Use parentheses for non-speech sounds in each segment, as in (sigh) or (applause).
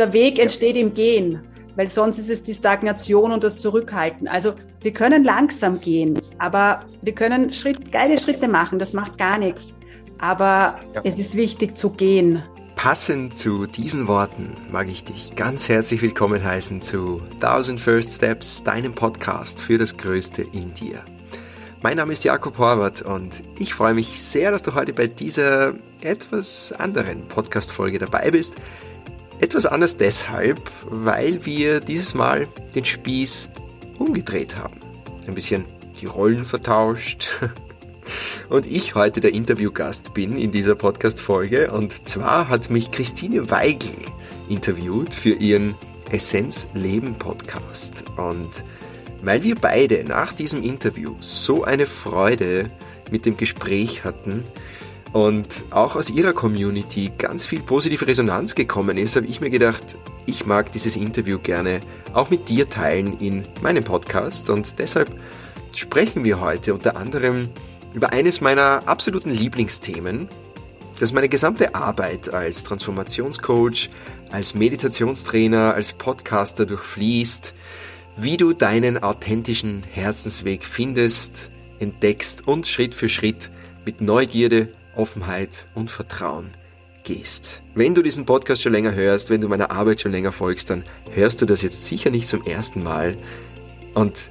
Der Weg entsteht im Gehen, weil sonst ist es die Stagnation und das Zurückhalten. Also wir können langsam gehen, aber wir können Schritt, geile Schritte machen, das macht gar nichts. Aber ja. es ist wichtig zu gehen. Passend zu diesen Worten mag ich dich ganz herzlich willkommen heißen zu 1000 First Steps, deinem Podcast für das Größte in dir. Mein Name ist Jakob Horvath und ich freue mich sehr, dass du heute bei dieser etwas anderen Podcast-Folge dabei bist. Etwas anders deshalb, weil wir dieses Mal den Spieß umgedreht haben. Ein bisschen die Rollen vertauscht. (laughs) Und ich heute der Interviewgast bin in dieser Podcast-Folge. Und zwar hat mich Christine Weigel interviewt für ihren Essenz Leben Podcast. Und weil wir beide nach diesem Interview so eine Freude mit dem Gespräch hatten und auch aus ihrer Community ganz viel positive Resonanz gekommen ist, habe ich mir gedacht, ich mag dieses Interview gerne auch mit dir teilen in meinem Podcast. Und deshalb sprechen wir heute unter anderem über eines meiner absoluten Lieblingsthemen, das meine gesamte Arbeit als Transformationscoach, als Meditationstrainer, als Podcaster durchfließt, wie du deinen authentischen Herzensweg findest, entdeckst und Schritt für Schritt mit Neugierde, Offenheit und Vertrauen gehst. Wenn du diesen Podcast schon länger hörst, wenn du meiner Arbeit schon länger folgst, dann hörst du das jetzt sicher nicht zum ersten Mal und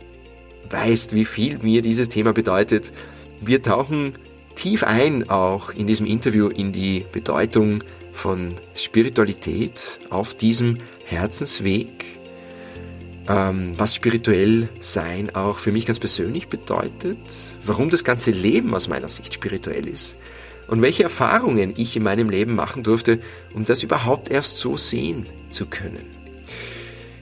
weißt, wie viel mir dieses Thema bedeutet. Wir tauchen tief ein auch in diesem Interview in die Bedeutung von Spiritualität auf diesem Herzensweg ähm, was spirituell sein auch für mich ganz persönlich bedeutet, warum das ganze Leben aus meiner Sicht spirituell ist und welche Erfahrungen ich in meinem Leben machen durfte, um das überhaupt erst so sehen zu können.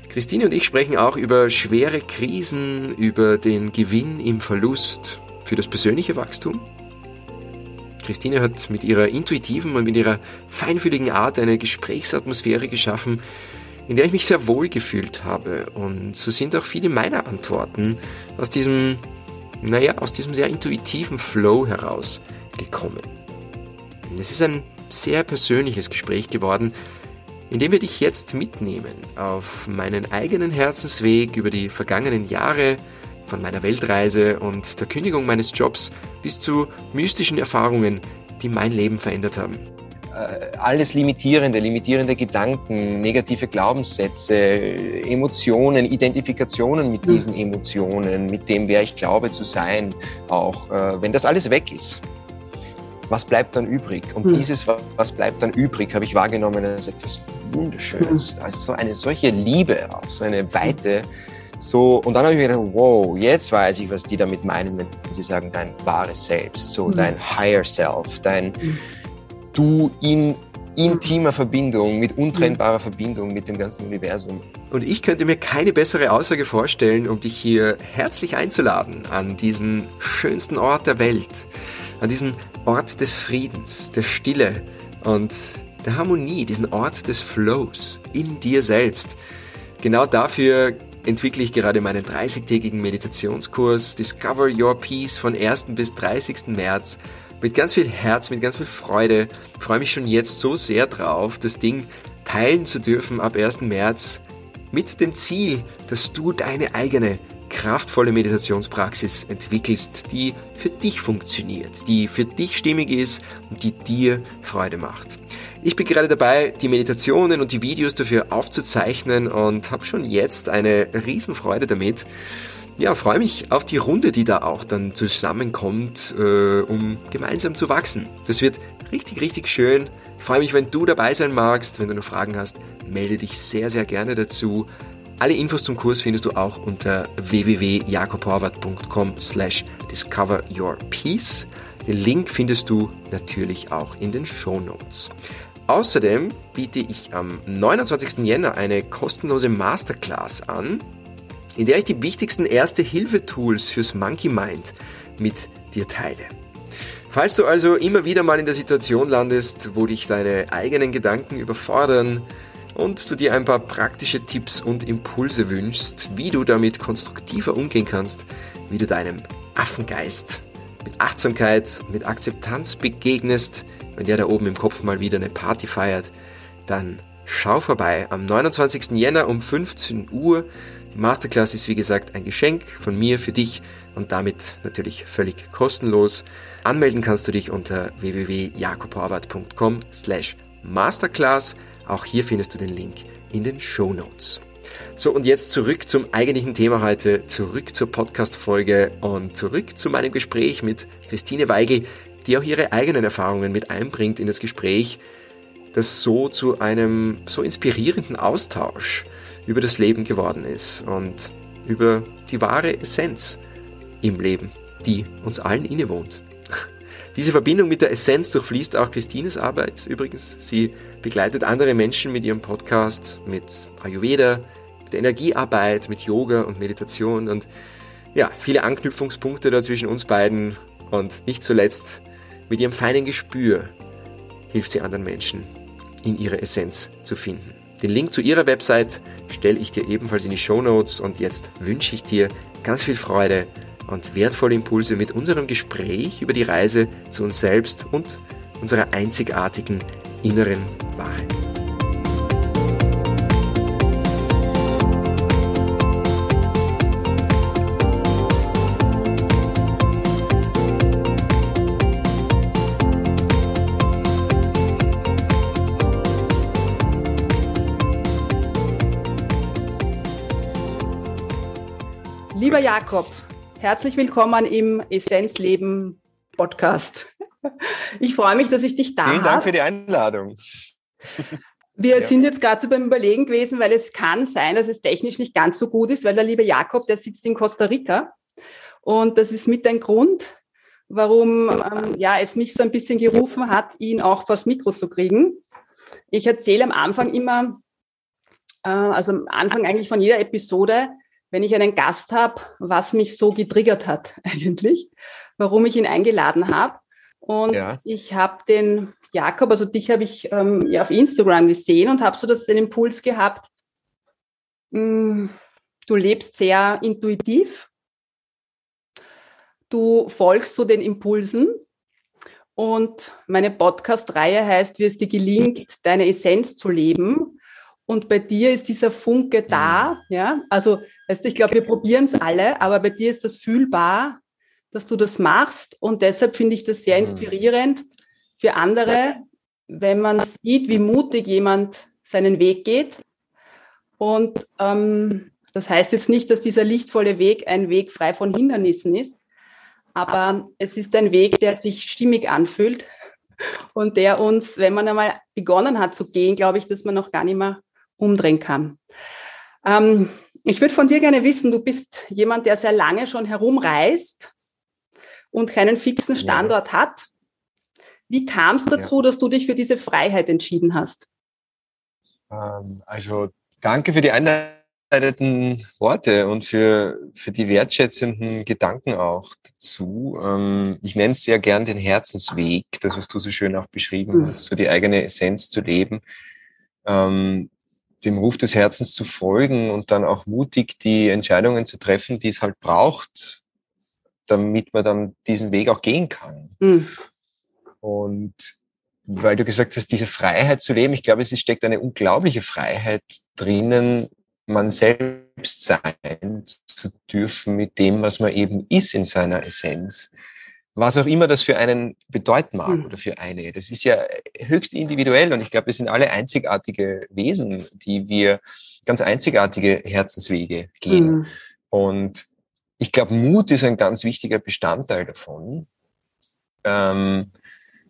Christine und ich sprechen auch über schwere Krisen, über den Gewinn im Verlust für das persönliche Wachstum. Christine hat mit ihrer intuitiven und mit ihrer feinfühligen Art eine Gesprächsatmosphäre geschaffen, in der ich mich sehr wohl gefühlt habe. Und so sind auch viele meiner Antworten aus diesem, naja, aus diesem sehr intuitiven Flow herausgekommen. Es ist ein sehr persönliches Gespräch geworden, in dem wir dich jetzt mitnehmen auf meinen eigenen Herzensweg über die vergangenen Jahre, von meiner Weltreise und der Kündigung meines Jobs bis zu mystischen Erfahrungen, die mein Leben verändert haben. Äh, alles limitierende, limitierende Gedanken, negative Glaubenssätze, Emotionen, Identifikationen mit hm. diesen Emotionen, mit dem, wer ich glaube zu sein, auch äh, wenn das alles weg ist. Was bleibt dann übrig? Und mhm. dieses, was bleibt dann übrig, habe ich wahrgenommen als etwas Wunderschönes. Mhm. Also so eine solche Liebe, auch so eine Weite. So, und dann habe ich mir gedacht, wow, jetzt weiß ich, was die damit meinen, wenn sie sagen, dein wahres Selbst, so mhm. dein Higher Self, dein, hm du in intimer Verbindung, mit untrennbarer Verbindung mit dem ganzen Universum. Und ich könnte mir keine bessere Aussage vorstellen, um dich hier herzlich einzuladen an diesen schönsten Ort der Welt, an diesen Ort des Friedens, der Stille und der Harmonie, diesen Ort des Flows in dir selbst. Genau dafür entwickle ich gerade meinen 30-tägigen Meditationskurs Discover Your Peace von 1. bis 30. März mit ganz viel Herz, mit ganz viel Freude. Ich freue mich schon jetzt so sehr drauf, das Ding teilen zu dürfen ab 1. März mit dem Ziel, dass du deine eigene kraftvolle Meditationspraxis entwickelst, die für dich funktioniert, die für dich stimmig ist und die dir Freude macht. Ich bin gerade dabei, die Meditationen und die Videos dafür aufzuzeichnen und habe schon jetzt eine Riesenfreude damit ja, freue mich auf die Runde, die da auch dann zusammenkommt, äh, um gemeinsam zu wachsen. Das wird richtig, richtig schön. Freue mich, wenn du dabei sein magst. Wenn du noch Fragen hast, melde dich sehr, sehr gerne dazu. Alle Infos zum Kurs findest du auch unter www.jakobhorvath.com slash discover your peace. Den Link findest du natürlich auch in den Show Notes. Außerdem biete ich am 29. Jänner eine kostenlose Masterclass an in der ich die wichtigsten Erste-Hilfe-Tools fürs Monkey Mind mit dir teile. Falls du also immer wieder mal in der Situation landest, wo dich deine eigenen Gedanken überfordern und du dir ein paar praktische Tipps und Impulse wünschst, wie du damit konstruktiver umgehen kannst, wie du deinem Affengeist mit Achtsamkeit, mit Akzeptanz begegnest, wenn der da oben im Kopf mal wieder eine Party feiert, dann schau vorbei am 29. Jänner um 15 Uhr. Die Masterclass ist wie gesagt ein Geschenk von mir für dich und damit natürlich völlig kostenlos. Anmelden kannst du dich unter www.jakobhorvath.com slash masterclass. Auch hier findest du den Link in den Show Notes. So, und jetzt zurück zum eigentlichen Thema heute, zurück zur Podcast-Folge und zurück zu meinem Gespräch mit Christine Weigel, die auch ihre eigenen Erfahrungen mit einbringt in das Gespräch, das so zu einem so inspirierenden Austausch über das Leben geworden ist und über die wahre Essenz im Leben, die uns allen innewohnt. Diese Verbindung mit der Essenz durchfließt auch Christines Arbeit übrigens. Sie begleitet andere Menschen mit ihrem Podcast, mit Ayurveda, mit Energiearbeit, mit Yoga und Meditation und ja, viele Anknüpfungspunkte da zwischen uns beiden und nicht zuletzt mit ihrem feinen Gespür hilft sie anderen Menschen, in ihre Essenz zu finden. Den Link zu ihrer Website stelle ich dir ebenfalls in die Show Notes und jetzt wünsche ich dir ganz viel Freude und wertvolle Impulse mit unserem Gespräch über die Reise zu uns selbst und unserer einzigartigen inneren Wahrheit. Lieber Jakob, herzlich willkommen im Essenzleben Podcast. Ich freue mich, dass ich dich da habe. Vielen Dank für die Einladung. Wir ja. sind jetzt gerade so beim Überlegen gewesen, weil es kann sein, dass es technisch nicht ganz so gut ist, weil der liebe Jakob, der sitzt in Costa Rica. Und das ist mit ein Grund, warum ähm, ja, es mich so ein bisschen gerufen hat, ihn auch vors Mikro zu kriegen. Ich erzähle am Anfang immer, äh, also am Anfang eigentlich von jeder Episode, wenn ich einen Gast habe, was mich so getriggert hat (laughs) eigentlich, warum ich ihn eingeladen habe. Und ja. ich habe den Jakob, also dich habe ich ähm, ja auf Instagram gesehen und habe so das, den Impuls gehabt, mh, hm, du lebst sehr intuitiv, du folgst so den Impulsen und meine Podcast-Reihe heißt, wie es dir gelingt, deine Essenz zu leben und bei dir ist dieser Funke da, mhm. ja. Also, weißt du, ich glaube, wir probieren es alle, aber bei dir ist das fühlbar, dass du das machst. Und deshalb finde ich das sehr mhm. inspirierend für andere, wenn man sieht, wie mutig jemand seinen Weg geht. Und ähm, das heißt jetzt nicht, dass dieser lichtvolle Weg ein Weg frei von Hindernissen ist, aber es ist ein Weg, der sich stimmig anfühlt und der uns, wenn man einmal begonnen hat zu gehen, glaube ich, dass man noch gar nicht mehr umdrehen kann. Ähm, ich würde von dir gerne wissen, du bist jemand, der sehr lange schon herumreist und keinen fixen Standort ja. hat. Wie kam es dazu, ja. dass du dich für diese Freiheit entschieden hast? Ähm, also danke für die einleitenden Worte und für, für die wertschätzenden Gedanken auch dazu. Ähm, ich nenne es sehr gern den Herzensweg, das, was du so schön auch beschrieben mhm. hast, so die eigene Essenz zu leben. Ähm, dem Ruf des Herzens zu folgen und dann auch mutig die Entscheidungen zu treffen, die es halt braucht, damit man dann diesen Weg auch gehen kann. Mhm. Und weil du gesagt hast, diese Freiheit zu leben, ich glaube, es steckt eine unglaubliche Freiheit drinnen, man selbst sein zu dürfen mit dem, was man eben ist in seiner Essenz was auch immer das für einen bedeuten mag mhm. oder für eine. Das ist ja höchst individuell und ich glaube, wir sind alle einzigartige Wesen, die wir ganz einzigartige Herzenswege gehen. Mhm. Und ich glaube, Mut ist ein ganz wichtiger Bestandteil davon. Ähm,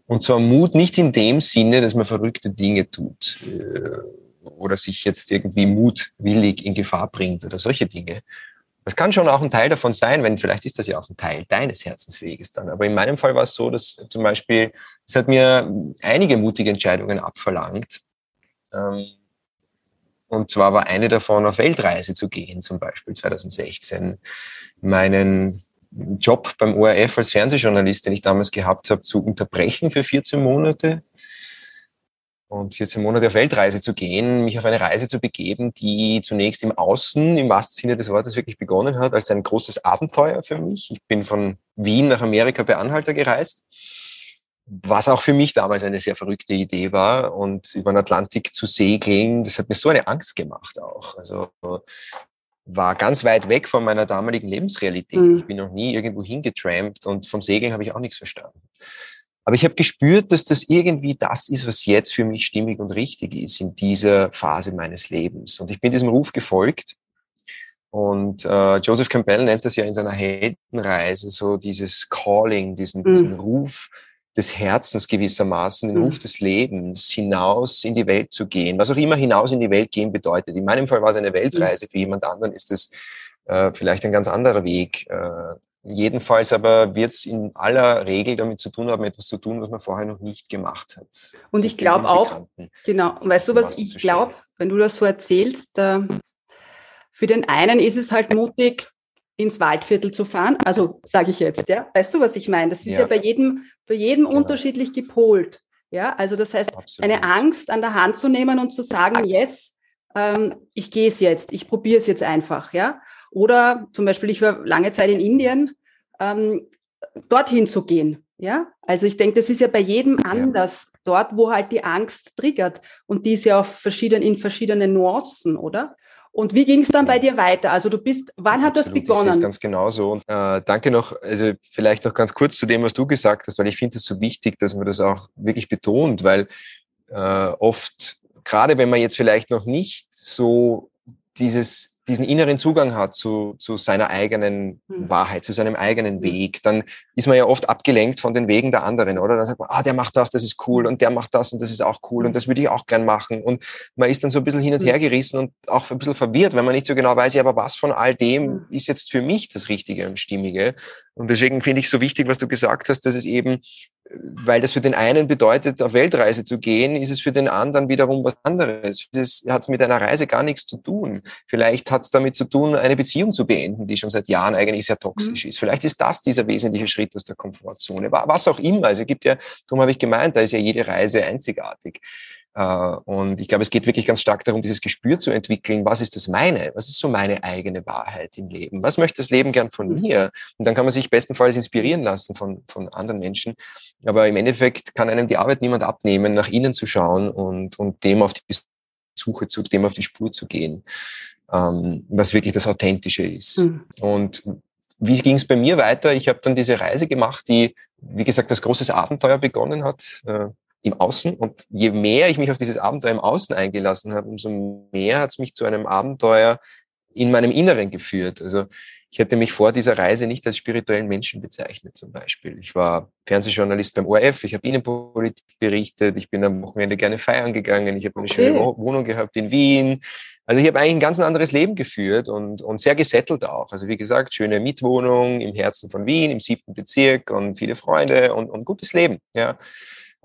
und zwar Mut nicht in dem Sinne, dass man verrückte Dinge tut äh, oder sich jetzt irgendwie mutwillig in Gefahr bringt oder solche Dinge, das kann schon auch ein Teil davon sein, wenn vielleicht ist das ja auch ein Teil deines Herzensweges dann. Aber in meinem Fall war es so, dass zum Beispiel, es hat mir einige mutige Entscheidungen abverlangt. Ähm, und zwar war eine davon, auf Weltreise zu gehen, zum Beispiel 2016. Meinen Job beim ORF als Fernsehjournalist, den ich damals gehabt habe, zu unterbrechen für 14 Monate und 14 Monate auf Weltreise zu gehen, mich auf eine Reise zu begeben, die zunächst im Außen, im wahrsten Sinne des Wortes, wirklich begonnen hat, als ein großes Abenteuer für mich. Ich bin von Wien nach Amerika bei Anhalter gereist was auch für mich damals eine sehr verrückte Idee war. Und über den Atlantik zu segeln, das hat mir so eine Angst gemacht auch. Also war ganz weit weg von meiner damaligen Lebensrealität. Mhm. Ich bin noch nie irgendwo hingetrampt und vom Segeln habe ich auch nichts verstanden. Aber ich habe gespürt, dass das irgendwie das ist, was jetzt für mich stimmig und richtig ist in dieser Phase meines Lebens. Und ich bin diesem Ruf gefolgt. Und äh, Joseph Campbell nennt das ja in seiner Heldenreise so dieses Calling, diesen, mhm. diesen Ruf des Herzens gewissermaßen, den mhm. Ruf des Lebens, hinaus in die Welt zu gehen. Was auch immer hinaus in die Welt gehen bedeutet. In meinem Fall war es eine Weltreise, mhm. für jemand anderen ist es äh, vielleicht ein ganz anderer Weg. Äh, jedenfalls aber wird es in aller Regel damit zu tun haben, etwas zu tun, was man vorher noch nicht gemacht hat. Und ich glaube auch, genau, weißt du, was ich glaube, wenn du das so erzählst, äh, für den einen ist es halt mutig, ins Waldviertel zu fahren. Also sage ich jetzt, ja. Weißt du, was ich meine? Das ist ja, ja bei jedem, bei jedem genau. unterschiedlich gepolt. Ja, also das heißt, Absolut. eine Angst an der Hand zu nehmen und zu sagen, yes, ähm, ich gehe es jetzt, ich probiere es jetzt einfach, ja. Oder zum Beispiel, ich war lange Zeit in Indien, ähm, dorthin zu gehen, ja. Also ich denke, das ist ja bei jedem anders, ja. dort, wo halt die Angst triggert. Und die ist ja auf verschiedenen, in verschiedenen Nuancen, oder? Und wie ging es dann bei dir weiter? Also du bist, wann hat Absolut, das begonnen? Das ist ganz genauso. Und äh, danke noch, also vielleicht noch ganz kurz zu dem, was du gesagt hast, weil ich finde es so wichtig, dass man das auch wirklich betont, weil äh, oft, gerade wenn man jetzt vielleicht noch nicht so dieses diesen inneren Zugang hat zu, zu seiner eigenen mhm. Wahrheit, zu seinem eigenen hm. Weg, dann ist man ja oft abgelenkt von den Wegen der anderen, oder? Dann sagt man, ah, der macht das, das ist cool und der macht das und das ist auch cool und hm. das würde ich auch gern machen. Und man ist dann so ein bisschen hin und hm. her gerissen und auch ein bisschen verwirrt, wenn man nicht so genau weiß, ja, aber was von all dem ist jetzt für mich das Richtige und Stimmige? Und deswegen finde ich so wichtig, was du gesagt hast, dass es eben weil das für den einen bedeutet, auf Weltreise zu gehen, ist es für den anderen wiederum was anderes. Das hat es mit einer Reise gar nichts zu tun. Vielleicht hat es damit zu tun, eine Beziehung zu beenden, die schon seit Jahren eigentlich sehr toxisch mhm. ist. Vielleicht ist das dieser wesentliche Schritt aus der Komfortzone. Was auch immer. Also es gibt ja, darum habe ich gemeint, da ist ja jede Reise einzigartig. Äh, und ich glaube, es geht wirklich ganz stark darum, dieses Gespür zu entwickeln, was ist das meine? Was ist so meine eigene Wahrheit im Leben? Was möchte das Leben gern von mhm. mir? Und dann kann man sich bestenfalls inspirieren lassen von, von anderen Menschen. Aber im Endeffekt kann einem die Arbeit niemand abnehmen, nach innen zu schauen und, und dem auf die Suche zu, dem auf die Spur zu gehen, ähm, was wirklich das Authentische ist. Mhm. Und wie ging es bei mir weiter? Ich habe dann diese Reise gemacht, die, wie gesagt, als großes Abenteuer begonnen hat. Äh, im Außen. Und je mehr ich mich auf dieses Abenteuer im Außen eingelassen habe, umso mehr hat es mich zu einem Abenteuer in meinem Inneren geführt. Also ich hätte mich vor dieser Reise nicht als spirituellen Menschen bezeichnet zum Beispiel. Ich war Fernsehjournalist beim ORF, ich habe Innenpolitik berichtet, ich bin am Wochenende gerne feiern gegangen, ich habe eine okay. schöne Wohnung gehabt in Wien. Also ich habe eigentlich ein ganz anderes Leben geführt und, und sehr gesettelt auch. Also wie gesagt, schöne Mietwohnung im Herzen von Wien, im siebten Bezirk und viele Freunde und, und gutes Leben. Ja.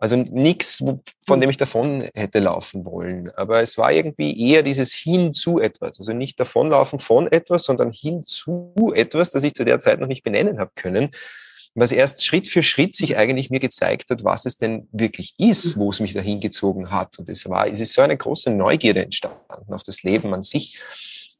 Also nichts, von dem hm. ich davon hätte laufen wollen. Aber es war irgendwie eher dieses hin zu etwas. Also nicht davonlaufen von etwas, sondern hin zu etwas, das ich zu der Zeit noch nicht benennen habe können. Was erst Schritt für Schritt sich eigentlich mir gezeigt hat, was es denn wirklich ist, hm. wo es mich dahin gezogen hat. Und es war, es ist so eine große Neugierde entstanden auf das Leben an sich.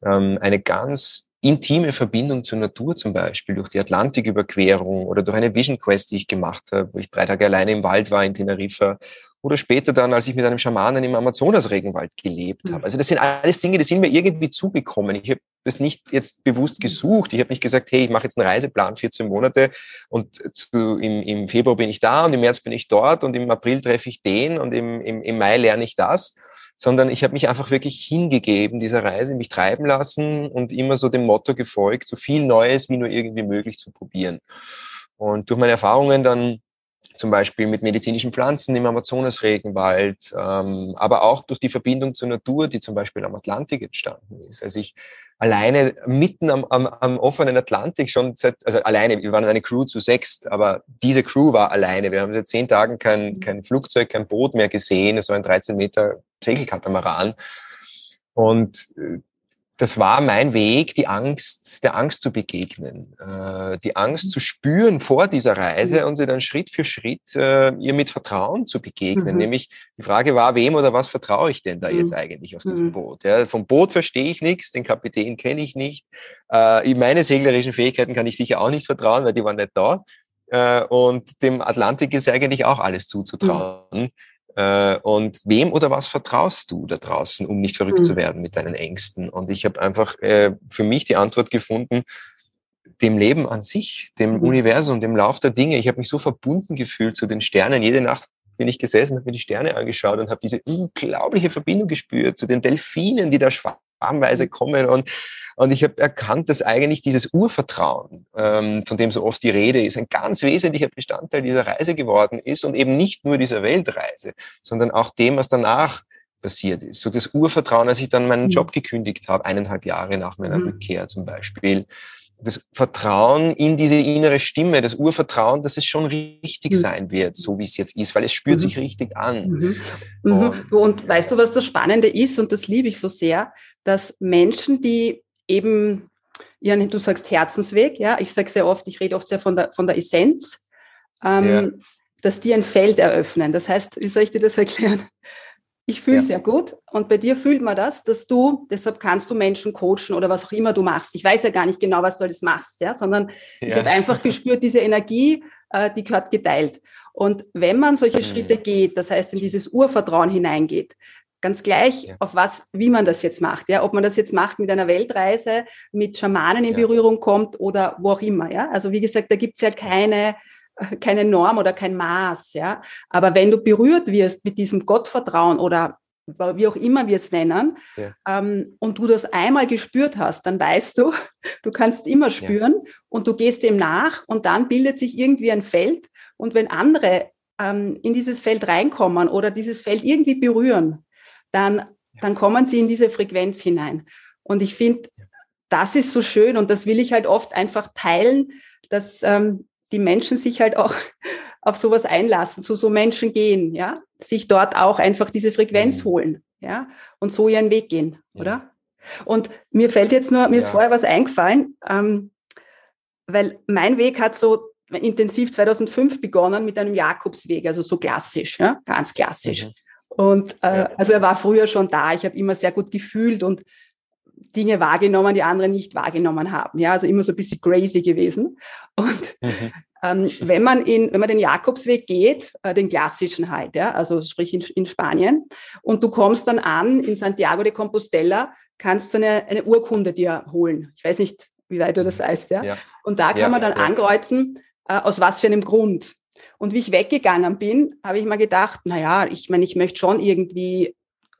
Ähm, eine ganz intime Verbindung zur Natur zum Beispiel, durch die Atlantiküberquerung oder durch eine Vision Quest, die ich gemacht habe, wo ich drei Tage alleine im Wald war in Teneriffa oder später dann, als ich mit einem Schamanen im Amazonas-Regenwald gelebt habe. Mhm. Also das sind alles Dinge, die sind mir irgendwie zugekommen. Ich habe das nicht jetzt bewusst mhm. gesucht. Ich habe nicht gesagt, hey, ich mache jetzt einen Reiseplan, 14 Monate und zu, im, im Februar bin ich da und im März bin ich dort und im April treffe ich den und im, im, im Mai lerne ich das, sondern ich habe mich einfach wirklich hingegeben dieser Reise, mich treiben lassen und immer so dem Motto gefolgt, so viel Neues wie nur irgendwie möglich zu probieren. Und durch meine Erfahrungen dann zum Beispiel mit medizinischen Pflanzen im Amazonasregenwald, ähm, aber auch durch die Verbindung zur Natur, die zum Beispiel am Atlantik entstanden ist. Also ich alleine mitten am, am, am offenen Atlantik schon seit, also alleine, wir waren eine Crew zu sechst, aber diese Crew war alleine. Wir haben seit zehn Tagen kein, kein Flugzeug, kein Boot mehr gesehen. Es war ein 13 Meter Segelkatamaran. Und äh, das war mein Weg, die Angst, der Angst zu begegnen, äh, die Angst zu spüren vor dieser Reise mhm. und sie dann Schritt für Schritt äh, ihr mit Vertrauen zu begegnen. Mhm. Nämlich die Frage war, wem oder was vertraue ich denn da mhm. jetzt eigentlich auf diesem mhm. Boot? Ja, vom Boot verstehe ich nichts, den Kapitän kenne ich nicht. Äh, meine seglerischen Fähigkeiten kann ich sicher auch nicht vertrauen, weil die waren nicht da. Äh, und dem Atlantik ist eigentlich auch alles zuzutrauen. Äh, und wem oder was vertraust du da draußen, um nicht verrückt mhm. zu werden mit deinen Ängsten? Und ich habe einfach äh, für mich die Antwort gefunden, dem Leben an sich, dem mhm. Universum, dem Lauf der Dinge. Ich habe mich so verbunden gefühlt zu den Sternen. Jede Nacht bin ich gesessen, habe mir die Sterne angeschaut und habe diese unglaubliche Verbindung gespürt zu den Delfinen, die da schwarmweise mhm. kommen. Und und ich habe erkannt, dass eigentlich dieses Urvertrauen, ähm, von dem so oft die Rede ist, ein ganz wesentlicher Bestandteil dieser Reise geworden ist und eben nicht nur dieser Weltreise, sondern auch dem, was danach passiert ist. So das Urvertrauen, als ich dann meinen mhm. Job gekündigt habe, eineinhalb Jahre nach meiner mhm. Rückkehr zum Beispiel. Das Vertrauen in diese innere Stimme, das Urvertrauen, dass es schon richtig mhm. sein wird, so wie es jetzt ist, weil es spürt mhm. sich richtig an. Mhm. mhm. Und, und weißt du, was das Spannende ist, und das liebe ich so sehr, dass Menschen, die eben ihren, du sagst Herzensweg, ja, ich sage sehr oft, ich rede oft sehr von der, von der Essenz, ähm, ja. dass die ein Feld eröffnen. Das heißt, wie soll ich dir das erklären? Ich fühle ja. sehr gut und bei dir fühlt man das, dass du, deshalb kannst du Menschen coachen oder was auch immer du machst. Ich weiß ja gar nicht genau, was du alles machst, ja, sondern ja. ich habe einfach (laughs) gespürt, diese Energie, äh, die gehört geteilt. Und wenn man solche mhm. Schritte geht, das heißt in dieses Urvertrauen hineingeht, Ganz gleich, ja. auf was, wie man das jetzt macht. Ja, ob man das jetzt macht mit einer Weltreise, mit Schamanen in ja. Berührung kommt oder wo auch immer. Ja, also wie gesagt, da gibt's ja keine, keine Norm oder kein Maß. Ja, aber wenn du berührt wirst mit diesem Gottvertrauen oder wie auch immer wir es nennen, ja. ähm, und du das einmal gespürt hast, dann weißt du, du kannst immer spüren ja. und du gehst dem nach und dann bildet sich irgendwie ein Feld. Und wenn andere ähm, in dieses Feld reinkommen oder dieses Feld irgendwie berühren, dann, dann kommen sie in diese Frequenz hinein. Und ich finde, das ist so schön und das will ich halt oft einfach teilen, dass ähm, die Menschen sich halt auch (laughs) auf sowas einlassen, zu so Menschen gehen, ja, sich dort auch einfach diese Frequenz mhm. holen, ja, und so ihren Weg gehen, ja. oder? Und mir fällt jetzt nur, mir ja. ist vorher was eingefallen, ähm, weil mein Weg hat so intensiv 2005 begonnen mit einem Jakobsweg, also so klassisch, ja, ganz klassisch. Mhm. Und äh, also er war früher schon da. Ich habe immer sehr gut gefühlt und Dinge wahrgenommen, die andere nicht wahrgenommen haben. Ja, also immer so ein bisschen crazy gewesen. Und mhm. ähm, wenn man in, wenn man den Jakobsweg geht, äh, den klassischen halt, ja, also sprich in, in Spanien, und du kommst dann an in Santiago de Compostela, kannst du eine, eine Urkunde dir holen. Ich weiß nicht, wie weit du das mhm. weißt, ja. ja. Und da kann ja, man dann ja. ankreuzen, äh, aus was für einem Grund. Und wie ich weggegangen bin, habe ich mal gedacht, na ja, ich meine, ich möchte schon irgendwie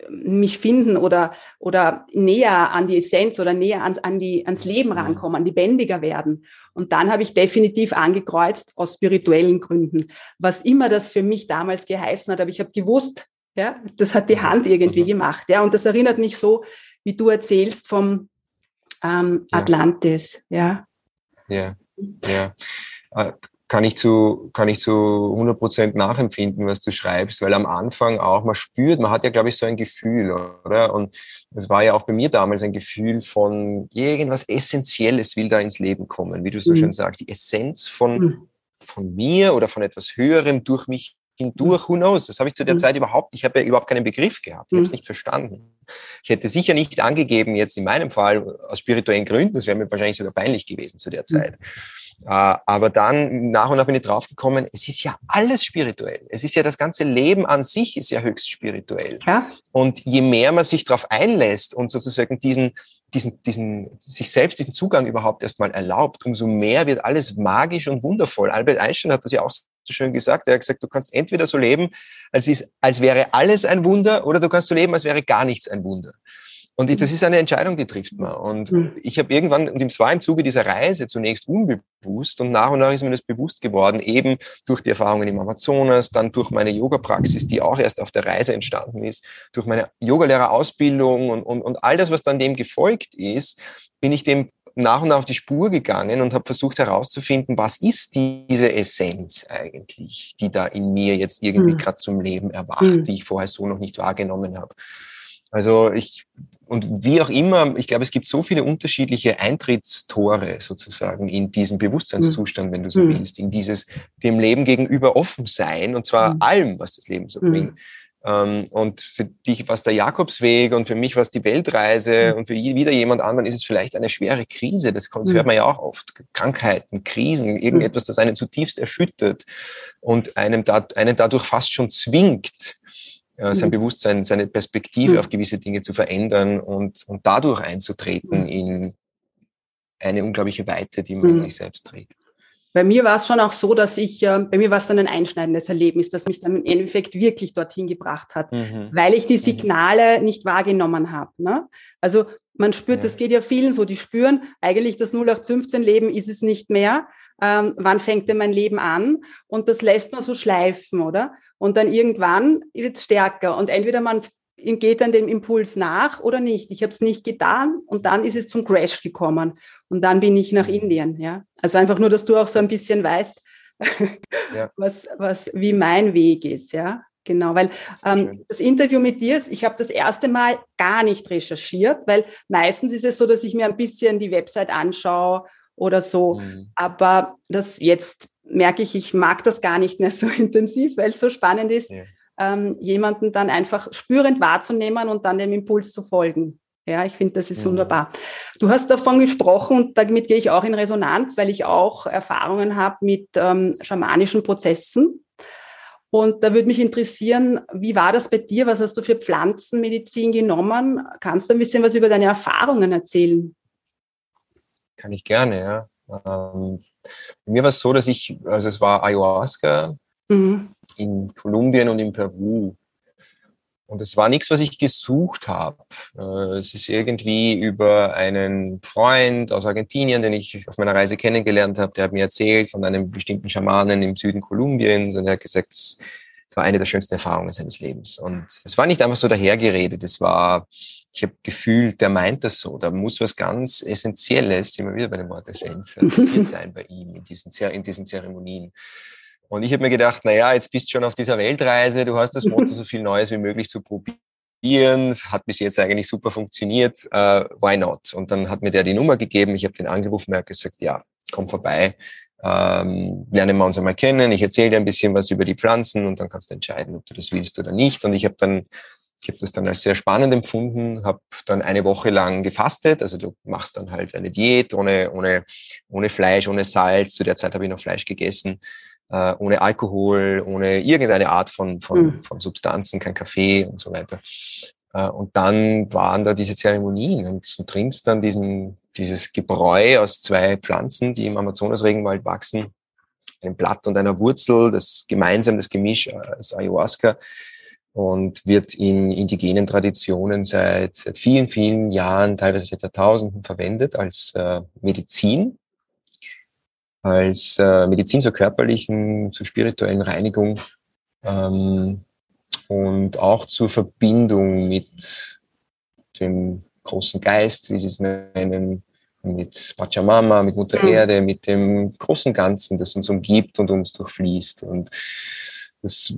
mich finden oder, oder näher an die Essenz oder näher ans, an die, ans Leben mhm. rankommen, an lebendiger werden. Und dann habe ich definitiv angekreuzt aus spirituellen Gründen, was immer das für mich damals geheißen hat. Aber ich habe gewusst, ja, das hat die Hand irgendwie mhm. gemacht. Ja, und das erinnert mich so, wie du erzählst vom ähm, Atlantis. Ja. Ja. Ja. Kann ich zu, kann ich zu 100 Prozent nachempfinden, was du schreibst, weil am Anfang auch, man spürt, man hat ja, glaube ich, so ein Gefühl, oder? Und das war ja auch bei mir damals ein Gefühl von irgendwas Essentielles will da ins Leben kommen, wie du so mhm. schön sagst, die Essenz von, mhm. von mir oder von etwas Höherem durch mich hindurch, who knows? Das habe ich zu der mhm. Zeit überhaupt, ich habe ja überhaupt keinen Begriff gehabt, ich habe es mhm. nicht verstanden. Ich hätte sicher nicht angegeben, jetzt in meinem Fall aus spirituellen Gründen, das wäre mir wahrscheinlich sogar peinlich gewesen zu der mhm. Zeit. Äh, aber dann nach und nach bin ich draufgekommen, es ist ja alles spirituell. Es ist ja das ganze Leben an sich ist ja höchst spirituell. Ja. Und je mehr man sich darauf einlässt und sozusagen diesen, diesen, diesen, sich selbst diesen Zugang überhaupt erstmal erlaubt, umso mehr wird alles magisch und wundervoll. Albert Einstein hat das ja auch so schön gesagt. Er hat gesagt, du kannst entweder so leben, als, ist, als wäre alles ein Wunder, oder du kannst so leben, als wäre gar nichts ein Wunder. Und das mhm. ist eine Entscheidung, die trifft man. Und mhm. ich habe irgendwann, und es war im Zuge dieser Reise zunächst unbewusst und nach und nach ist mir das bewusst geworden, eben durch die Erfahrungen im Amazonas, dann durch meine Yoga-Praxis, die auch erst auf der Reise entstanden ist, durch meine Yogalehrerausbildung und, und, und all das, was dann dem gefolgt ist, bin ich dem nach und nach auf die Spur gegangen und habe versucht herauszufinden, was ist diese Essenz eigentlich, die da in mir jetzt irgendwie mhm. gerade zum Leben erwacht, mhm. die ich vorher so noch nicht wahrgenommen habe. Also ich, und wie auch immer, ich glaube, es gibt so viele unterschiedliche Eintrittstore sozusagen in diesem Bewusstseinszustand, wenn du so mhm. willst, in dieses dem Leben gegenüber offen sein und zwar mhm. allem, was das Leben so mhm. bringt. Ähm, und für dich war es der Jakobsweg und für mich war es die Weltreise mhm. und für wieder jemand anderen ist es vielleicht eine schwere Krise. Das, kommt, das hört man ja auch oft. Krankheiten, Krisen, irgendetwas, das einen zutiefst erschüttert und einem da, einen dadurch fast schon zwingt, sein Bewusstsein, seine Perspektive auf gewisse Dinge zu verändern und, und dadurch einzutreten in eine unglaubliche Weite, die man in sich selbst trägt. Bei mir war es schon auch so, dass ich, äh, bei mir war es dann ein einschneidendes Erlebnis, das mich dann im Endeffekt wirklich dorthin gebracht hat, mhm. weil ich die mhm. Signale mhm. nicht wahrgenommen habe. Ne? Also man spürt, ja. das geht ja vielen so, die spüren eigentlich das 0815-Leben ist es nicht mehr. Ähm, wann fängt denn mein Leben an? Und das lässt man so schleifen, oder? Und dann irgendwann wird es stärker. Und entweder man geht dann dem Impuls nach oder nicht. Ich habe es nicht getan und dann ist es zum Crash gekommen. Und dann bin ich nach mhm. Indien. Ja? Also einfach nur, dass du auch so ein bisschen weißt, ja. (laughs) was, was, wie mein Weg ist. Ja? Genau, weil ähm, das Interview mit dir, ich habe das erste Mal gar nicht recherchiert, weil meistens ist es so, dass ich mir ein bisschen die Website anschaue oder so. Mhm. Aber das jetzt merke ich, ich mag das gar nicht mehr so (laughs) intensiv, weil es so spannend ist, ja. ähm, jemanden dann einfach spürend wahrzunehmen und dann dem Impuls zu folgen. Ja, ich finde, das ist mhm. wunderbar. Du hast davon gesprochen und damit gehe ich auch in Resonanz, weil ich auch Erfahrungen habe mit ähm, schamanischen Prozessen. Und da würde mich interessieren, wie war das bei dir? Was hast du für Pflanzenmedizin genommen? Kannst du ein bisschen was über deine Erfahrungen erzählen? Kann ich gerne, ja. Ähm, bei mir war es so, dass ich, also es war Ayahuasca mhm. in Kolumbien und in Peru. Und es war nichts, was ich gesucht habe. Äh, es ist irgendwie über einen Freund aus Argentinien, den ich auf meiner Reise kennengelernt habe, der hat mir erzählt von einem bestimmten Schamanen im Süden Kolumbiens und er hat gesagt, es war eine der schönsten Erfahrungen seines Lebens. Und es war nicht einfach so dahergeredet, es war, ich habe gefühlt, der meint das so, da muss was ganz Essentielles, immer wieder bei dem Wort Essenz, (laughs) sein bei ihm in diesen, in diesen Zeremonien. Und ich habe mir gedacht, na ja, jetzt bist du schon auf dieser Weltreise, du hast das Motto, (laughs) so viel Neues wie möglich zu probieren. Es hat bis jetzt eigentlich super funktioniert. Uh, why not? Und dann hat mir der die Nummer gegeben. Ich habe den angerufen, er hat gesagt, ja, komm vorbei. Ähm, lernen wir uns einmal kennen. Ich erzähle dir ein bisschen was über die Pflanzen und dann kannst du entscheiden, ob du das willst oder nicht. Und ich habe dann ich habe das dann als sehr spannend empfunden, habe dann eine Woche lang gefastet. Also du machst dann halt eine Diät ohne, ohne, ohne Fleisch, ohne Salz. Zu der Zeit habe ich noch Fleisch gegessen äh, ohne Alkohol, ohne irgendeine Art von, von, mhm. von Substanzen, kein Kaffee und so weiter. Äh, und dann waren da diese Zeremonien und du trinkst dann diesen, dieses Gebräu aus zwei Pflanzen, die im Amazonas-Regenwald wachsen, einem Blatt und einer Wurzel, das gemeinsam das Gemisch als Ayahuasca und wird in indigenen Traditionen seit, seit vielen, vielen Jahren, teilweise seit Jahrtausenden verwendet als äh, Medizin als äh, Medizin zur körperlichen, zur spirituellen Reinigung ähm, und auch zur Verbindung mit dem großen Geist, wie sie es nennen, mit Pachamama, mit Mutter mhm. Erde, mit dem großen Ganzen, das uns umgibt und uns durchfließt. Und das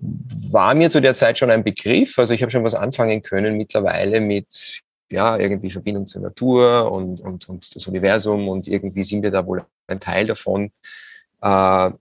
war mir zu der Zeit schon ein Begriff. Also ich habe schon was anfangen können mittlerweile mit ja, irgendwie Verbindung zur Natur und, und, und das Universum und irgendwie sind wir da wohl ein Teil davon. Äh,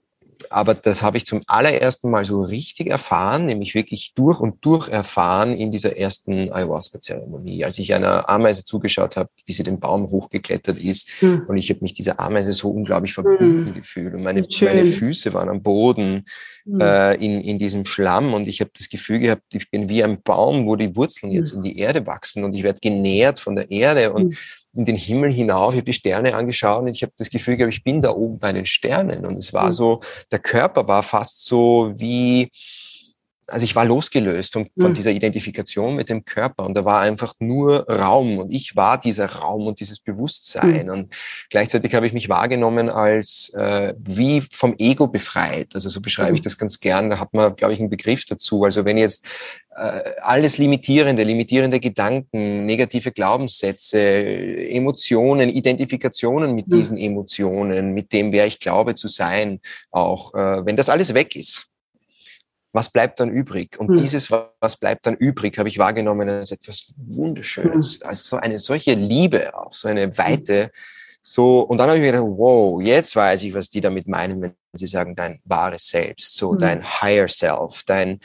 aber das habe ich zum allerersten Mal so richtig erfahren, nämlich wirklich durch und durch erfahren in dieser ersten Ayahuasca-Zeremonie, als ich einer Ameise zugeschaut habe, wie sie den Baum hochgeklettert ist. Mhm. Und ich habe mich dieser Ameise so unglaublich verbunden mhm. gefühlt. Und meine, meine Füße waren am Boden mhm. äh, in, in diesem Schlamm. Und ich habe das Gefühl gehabt, ich bin wie ein Baum, wo die Wurzeln jetzt hm. in die Erde wachsen und ich werde genährt von der Erde. Und hm in den Himmel hinauf, ich habe die Sterne angeschaut und ich habe das Gefühl gehabt, ich bin da oben bei den Sternen. Und es war mhm. so, der Körper war fast so wie, also ich war losgelöst von, von mhm. dieser Identifikation mit dem Körper und da war einfach nur Raum und ich war dieser Raum und dieses Bewusstsein mhm. und gleichzeitig habe ich mich wahrgenommen als äh, wie vom Ego befreit. Also so beschreibe mhm. ich das ganz gern. Da hat man, glaube ich, einen Begriff dazu. Also wenn jetzt äh, alles limitierende, limitierende Gedanken, negative Glaubenssätze, Emotionen, Identifikationen mit mhm. diesen Emotionen, mit dem, wer ich glaube zu sein, auch äh, wenn das alles weg ist was bleibt dann übrig? Und mhm. dieses, was bleibt dann übrig, habe ich wahrgenommen als etwas Wunderschönes, mhm. als so eine solche Liebe, auch so eine Weite. So, und dann habe ich mir gedacht, wow, jetzt weiß ich, was die damit meinen, wenn sie sagen, dein wahres Selbst, so mhm. dein Higher Self, dein,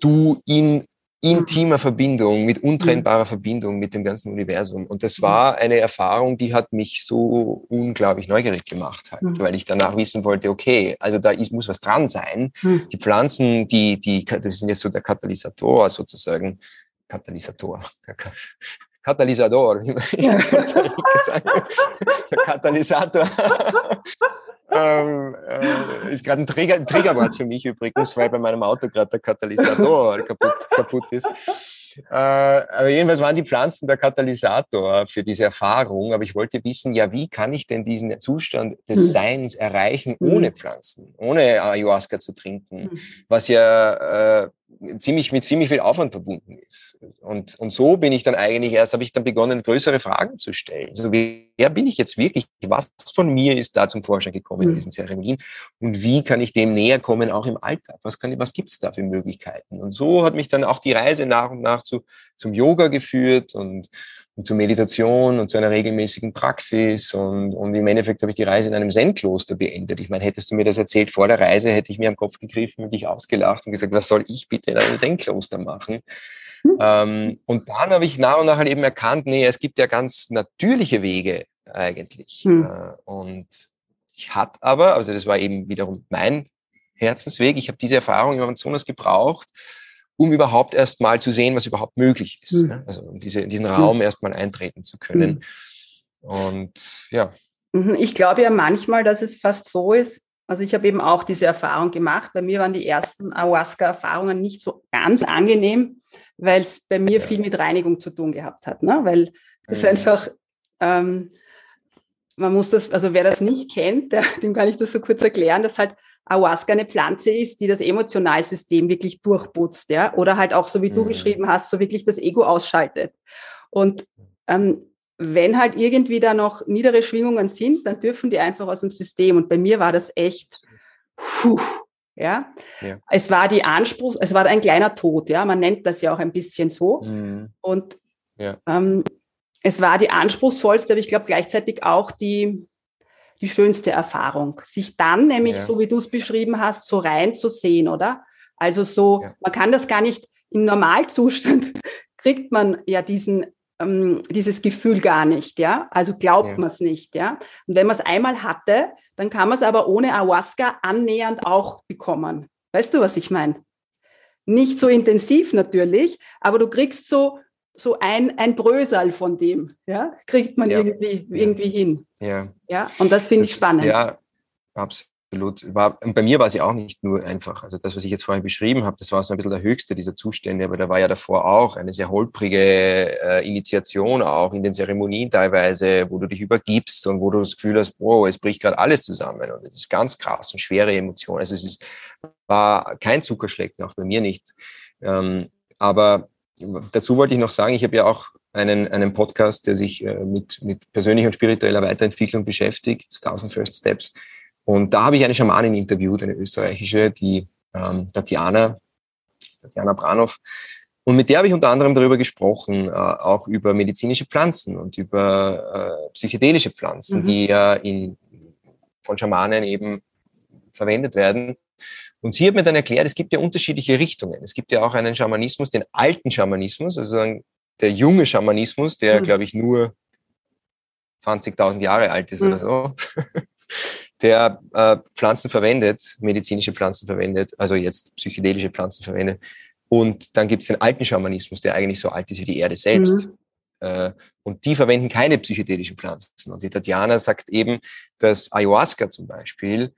du in intimer Verbindung, mit untrennbarer Verbindung mit dem ganzen Universum. Und das war eine Erfahrung, die hat mich so unglaublich neugierig gemacht, halt, mhm. weil ich danach wissen wollte, okay, also da ist, muss was dran sein. Mhm. Die Pflanzen, die, die, das ist jetzt so der Katalysator sozusagen, Katalysator, (laughs) Katalysator, wie man in Costa Rica sagt. Der Katalysator. (laughs) ähm, äh, ist gerade ein, Trigger, Triggerwort für mich übrigens, weil bei meinem Auto gerade der Katalysator kaputt, kaputt ist. Äh, aber jedenfalls waren die Pflanzen der Katalysator für diese Erfahrung. Aber ich wollte wissen, ja, wie kann ich denn diesen Zustand des hm. Seins erreichen hm. ohne Pflanzen, ohne Ayahuasca zu trinken, hm. was ja äh, ziemlich mit ziemlich viel Aufwand verbunden ist. Und, und so bin ich dann eigentlich erst, habe ich dann begonnen, größere Fragen zu stellen. Also wer bin ich jetzt wirklich? Was von mir ist da zum Vorschein gekommen in diesen Zeremonien? Und wie kann ich dem näher kommen, auch im Alltag? Was, kann, was gibt es da für Möglichkeiten? Und so hat mich dann auch die Reise nach und nach zu, zum Yoga geführt und, und zur Meditation und zu einer regelmäßigen Praxis. Und, und im Endeffekt habe ich die Reise in einem Zen-Kloster beendet. Ich meine, hättest du mir das erzählt vor der Reise, hätte ich mir am Kopf gegriffen und dich ausgelacht und gesagt, was soll ich bitte in einem Zen-Kloster machen? Mhm. Ähm, und dann habe ich nach und nach halt eben erkannt, nee, es gibt ja ganz natürliche Wege eigentlich. Mhm. Äh, und ich hatte aber, also das war eben wiederum mein Herzensweg, ich habe diese Erfahrung im Amazonas gebraucht, um überhaupt erst mal zu sehen, was überhaupt möglich ist. Mhm. Also um diese, in diesen Raum mhm. erst mal eintreten zu können. Mhm. Und ja. Mhm, ich glaube ja manchmal, dass es fast so ist, also ich habe eben auch diese Erfahrung gemacht. Bei mir waren die ersten Ayahuasca-Erfahrungen nicht so ganz angenehm, weil es bei mir ja. viel mit Reinigung zu tun gehabt hat. Ne? Weil es ja. einfach, ähm, man muss das, also wer das nicht kennt, der, (laughs) dem kann ich das so kurz erklären, dass halt Ayahuasca eine Pflanze ist, die das Emotionalsystem wirklich durchputzt, ja, oder halt auch so wie du mhm. geschrieben hast, so wirklich das Ego ausschaltet. Und ähm, wenn halt irgendwie da noch niedere Schwingungen sind, dann dürfen die einfach aus dem System. Und bei mir war das echt, puh, ja? ja. Es war die Anspruchs, es war ein kleiner Tod, ja. Man nennt das ja auch ein bisschen so. Mhm. Und ja. ähm, es war die anspruchsvollste, aber ich glaube gleichzeitig auch die, die schönste Erfahrung. Sich dann nämlich, ja. so wie du es beschrieben hast, so rein zu sehen, oder? Also so, ja. man kann das gar nicht im Normalzustand (laughs) kriegt man ja diesen ähm, dieses Gefühl gar nicht, ja. Also glaubt ja. man es nicht, ja. Und wenn man es einmal hatte, dann kann man es aber ohne Ayahuasca annähernd auch bekommen. Weißt du, was ich meine? Nicht so intensiv natürlich, aber du kriegst so so ein, ein Brösal von dem, ja, kriegt man ja. irgendwie, irgendwie hin. Ja. Ja, und das finde ich spannend. Ja, absolut. War, und bei mir war ja auch nicht nur einfach. Also das, was ich jetzt vorhin beschrieben habe, das war so ein bisschen der höchste dieser Zustände, aber da war ja davor auch eine sehr holprige äh, Initiation auch in den Zeremonien teilweise, wo du dich übergibst und wo du das Gefühl hast, wow, es bricht gerade alles zusammen und es ist ganz krass und schwere Emotionen. Also es ist, war kein Zuckerschlecken, auch bei mir nicht. Ähm, aber dazu wollte ich noch sagen, ich habe ja auch einen, einen Podcast, der sich äh, mit, mit persönlicher und spiritueller Weiterentwicklung beschäftigt, 1000 First Steps. Und da habe ich eine Schamanin interviewt, eine österreichische, die ähm, Tatjana, Tatjana Branow. Und mit der habe ich unter anderem darüber gesprochen, äh, auch über medizinische Pflanzen und über äh, psychedelische Pflanzen, mhm. die ja in, von Schamanen eben verwendet werden. Und sie hat mir dann erklärt, es gibt ja unterschiedliche Richtungen. Es gibt ja auch einen Schamanismus, den alten Schamanismus, also der junge Schamanismus, der, mhm. glaube ich, nur 20.000 Jahre alt ist mhm. oder so, (laughs) der äh, Pflanzen verwendet, medizinische Pflanzen verwendet, also jetzt psychedelische Pflanzen verwendet. Und dann gibt es den alten Schamanismus, der eigentlich so alt ist wie die Erde selbst. Mhm. Äh, und die verwenden keine psychedelischen Pflanzen. Und die Tatjana sagt eben, dass Ayahuasca zum Beispiel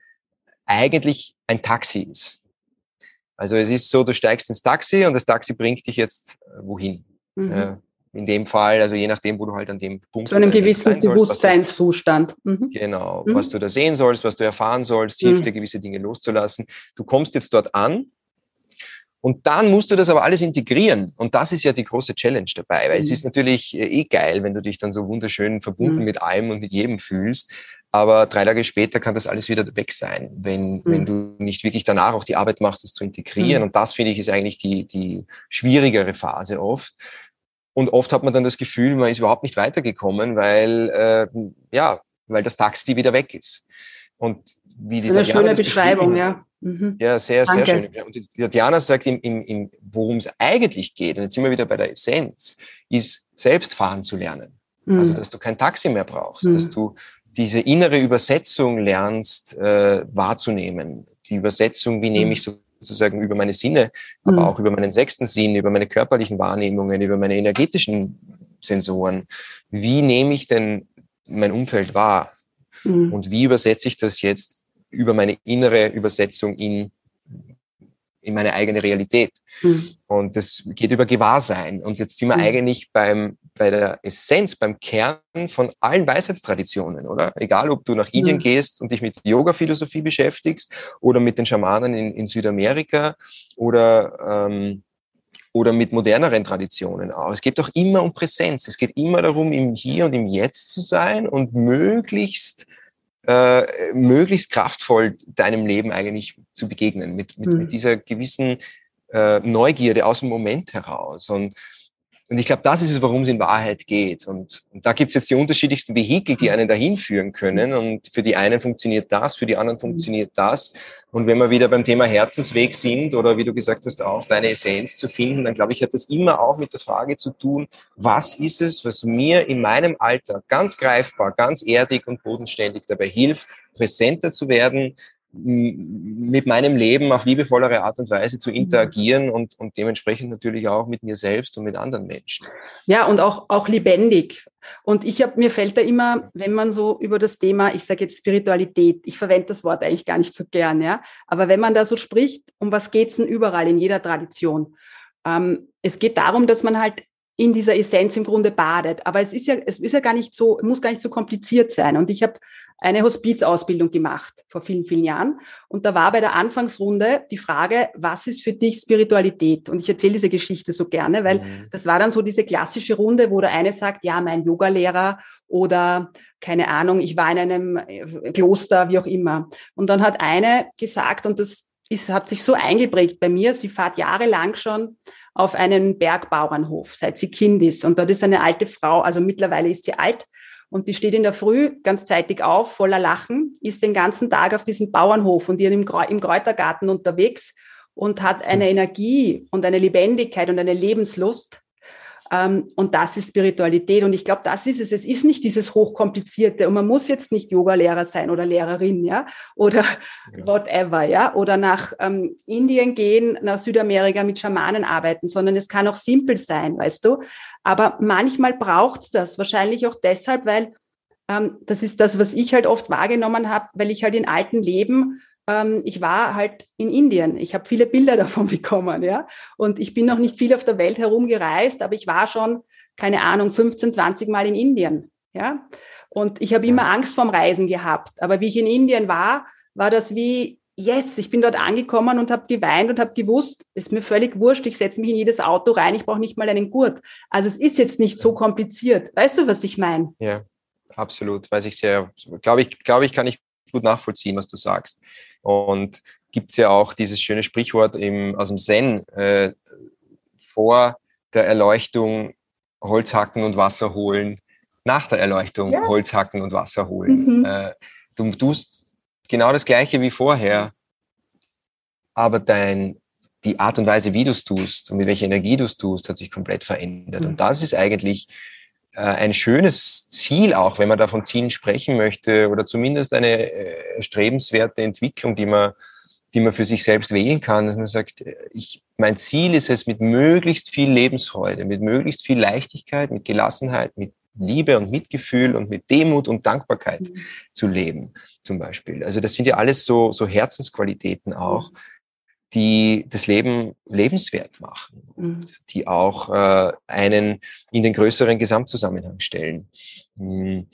eigentlich ein Taxi ist. Also es ist so, du steigst ins Taxi und das Taxi bringt dich jetzt äh, wohin. Mhm. Äh, in dem Fall, also je nachdem, wo du halt an dem Punkt Zu einem gewissen Bewusstseinszustand. Mhm. Genau, mhm. was du da sehen sollst, was du erfahren sollst, hilft mhm. dir gewisse Dinge loszulassen. Du kommst jetzt dort an und dann musst du das aber alles integrieren. Und das ist ja die große Challenge dabei, weil mhm. es ist natürlich äh, eh geil, wenn du dich dann so wunderschön verbunden mhm. mit allem und mit jedem fühlst. Aber drei Tage später kann das alles wieder weg sein, wenn, mhm. wenn du nicht wirklich danach auch die Arbeit machst, das zu integrieren. Mhm. Und das finde ich ist eigentlich die, die schwierigere Phase oft. Und oft hat man dann das Gefühl, man ist überhaupt nicht weitergekommen, weil, äh, ja, weil das Taxi wieder weg ist. Und wie die das ist eine schöne Beschreibung, ja. Mhm. Ja, sehr, Danke. sehr schön. Und die Diana sagt, worum es eigentlich geht, und jetzt sind wir wieder bei der Essenz, ist selbst fahren zu lernen. Mhm. Also, dass du kein Taxi mehr brauchst, mhm. dass du diese innere Übersetzung lernst äh, wahrzunehmen. Die Übersetzung, wie nehme mhm. ich sozusagen über meine Sinne, aber mhm. auch über meinen sechsten Sinn, über meine körperlichen Wahrnehmungen, über meine energetischen Sensoren. Wie nehme ich denn mein Umfeld wahr? Mhm. Und wie übersetze ich das jetzt über meine innere Übersetzung in in meine eigene Realität. Mhm. Und das geht über Gewahrsein. Und jetzt sind wir mhm. eigentlich beim, bei der Essenz, beim Kern von allen Weisheitstraditionen, oder? Egal, ob du nach Indien mhm. gehst und dich mit Yoga-Philosophie beschäftigst oder mit den Schamanen in, in Südamerika oder, ähm, oder mit moderneren Traditionen auch. Es geht doch immer um Präsenz. Es geht immer darum, im Hier und im Jetzt zu sein und möglichst äh, möglichst kraftvoll deinem Leben eigentlich zu begegnen, mit, mit, mhm. mit dieser gewissen äh, Neugierde aus dem Moment heraus. Und und ich glaube, das ist es, worum es in Wahrheit geht. Und, und da gibt es jetzt die unterschiedlichsten Vehikel, die einen dahin führen können. Und für die einen funktioniert das, für die anderen funktioniert das. Und wenn wir wieder beim Thema Herzensweg sind oder wie du gesagt hast, auch deine Essenz zu finden, dann glaube ich, hat das immer auch mit der Frage zu tun, was ist es, was mir in meinem Alter ganz greifbar, ganz erdig und bodenständig dabei hilft, präsenter zu werden, mit meinem Leben auf liebevollere Art und Weise zu mhm. interagieren und, und dementsprechend natürlich auch mit mir selbst und mit anderen Menschen. Ja, und auch, auch lebendig. Und ich habe, mir fällt da immer, wenn man so über das Thema, ich sage jetzt Spiritualität, ich verwende das Wort eigentlich gar nicht so gern, ja, aber wenn man da so spricht, um was geht's denn überall in jeder Tradition? Ähm, es geht darum, dass man halt in dieser Essenz im Grunde badet. Aber es ist ja, es ist ja gar nicht so, muss gar nicht so kompliziert sein. Und ich habe eine Hospizausbildung gemacht vor vielen, vielen Jahren. Und da war bei der Anfangsrunde die Frage, was ist für dich Spiritualität? Und ich erzähle diese Geschichte so gerne, weil mhm. das war dann so diese klassische Runde, wo der eine sagt, ja, mein Yogalehrer oder keine Ahnung, ich war in einem äh, Kloster, wie auch immer. Und dann hat eine gesagt, und das ist, hat sich so eingeprägt bei mir, sie fährt jahrelang schon auf einen Bergbauernhof, seit sie Kind ist. Und dort ist eine alte Frau, also mittlerweile ist sie alt, und die steht in der Früh ganz zeitig auf, voller Lachen, ist den ganzen Tag auf diesem Bauernhof und ihr im, Kräutergarten unterwegs und hat eine Energie und eine Lebendigkeit und eine Lebenslust, und das ist Spiritualität. Und ich glaube, das ist es. Es ist nicht dieses Hochkomplizierte. Und man muss jetzt nicht Yoga-Lehrer sein oder Lehrerin, ja, oder ja. whatever, ja, oder nach ähm, Indien gehen, nach Südamerika mit Schamanen arbeiten, sondern es kann auch simpel sein, weißt du. Aber manchmal braucht es das. Wahrscheinlich auch deshalb, weil ähm, das ist das, was ich halt oft wahrgenommen habe, weil ich halt in alten Leben ähm, ich war halt in Indien. Ich habe viele Bilder (laughs) davon bekommen, ja. Und ich bin noch nicht viel auf der Welt herumgereist, aber ich war schon, keine Ahnung, 15, 20 Mal in Indien, ja. Und ich habe immer Angst vorm Reisen gehabt. Aber wie ich in Indien war, war das wie, yes, ich bin dort angekommen und habe geweint und habe gewusst, ist mir völlig wurscht, ich setze mich in jedes Auto rein, ich brauche nicht mal einen Gurt. Also es ist jetzt nicht so kompliziert. Weißt du, was ich meine? Ja, absolut. Weiß ich sehr, glaube ich, glaube ich, kann ich gut nachvollziehen, was du sagst. Und gibt es ja auch dieses schöne Sprichwort im, aus dem Zen, äh, vor der Erleuchtung Holz hacken und Wasser holen, nach der Erleuchtung ja. Holz hacken und Wasser holen. Mhm. Äh, du tust genau das Gleiche wie vorher, aber dein, die Art und Weise, wie du es tust und mit welcher Energie du es tust, hat sich komplett verändert. Mhm. Und das ist eigentlich ein schönes Ziel auch, wenn man da von Zielen sprechen möchte oder zumindest eine äh, strebenswerte Entwicklung, die man, die man für sich selbst wählen kann, dass man sagt, ich, mein Ziel ist es, mit möglichst viel Lebensfreude, mit möglichst viel Leichtigkeit, mit Gelassenheit, mit Liebe und Mitgefühl und mit Demut und Dankbarkeit mhm. zu leben, zum Beispiel. Also das sind ja alles so, so Herzensqualitäten auch, mhm die das Leben lebenswert machen und mhm. die auch äh, einen in den größeren Gesamtzusammenhang stellen. Mhm.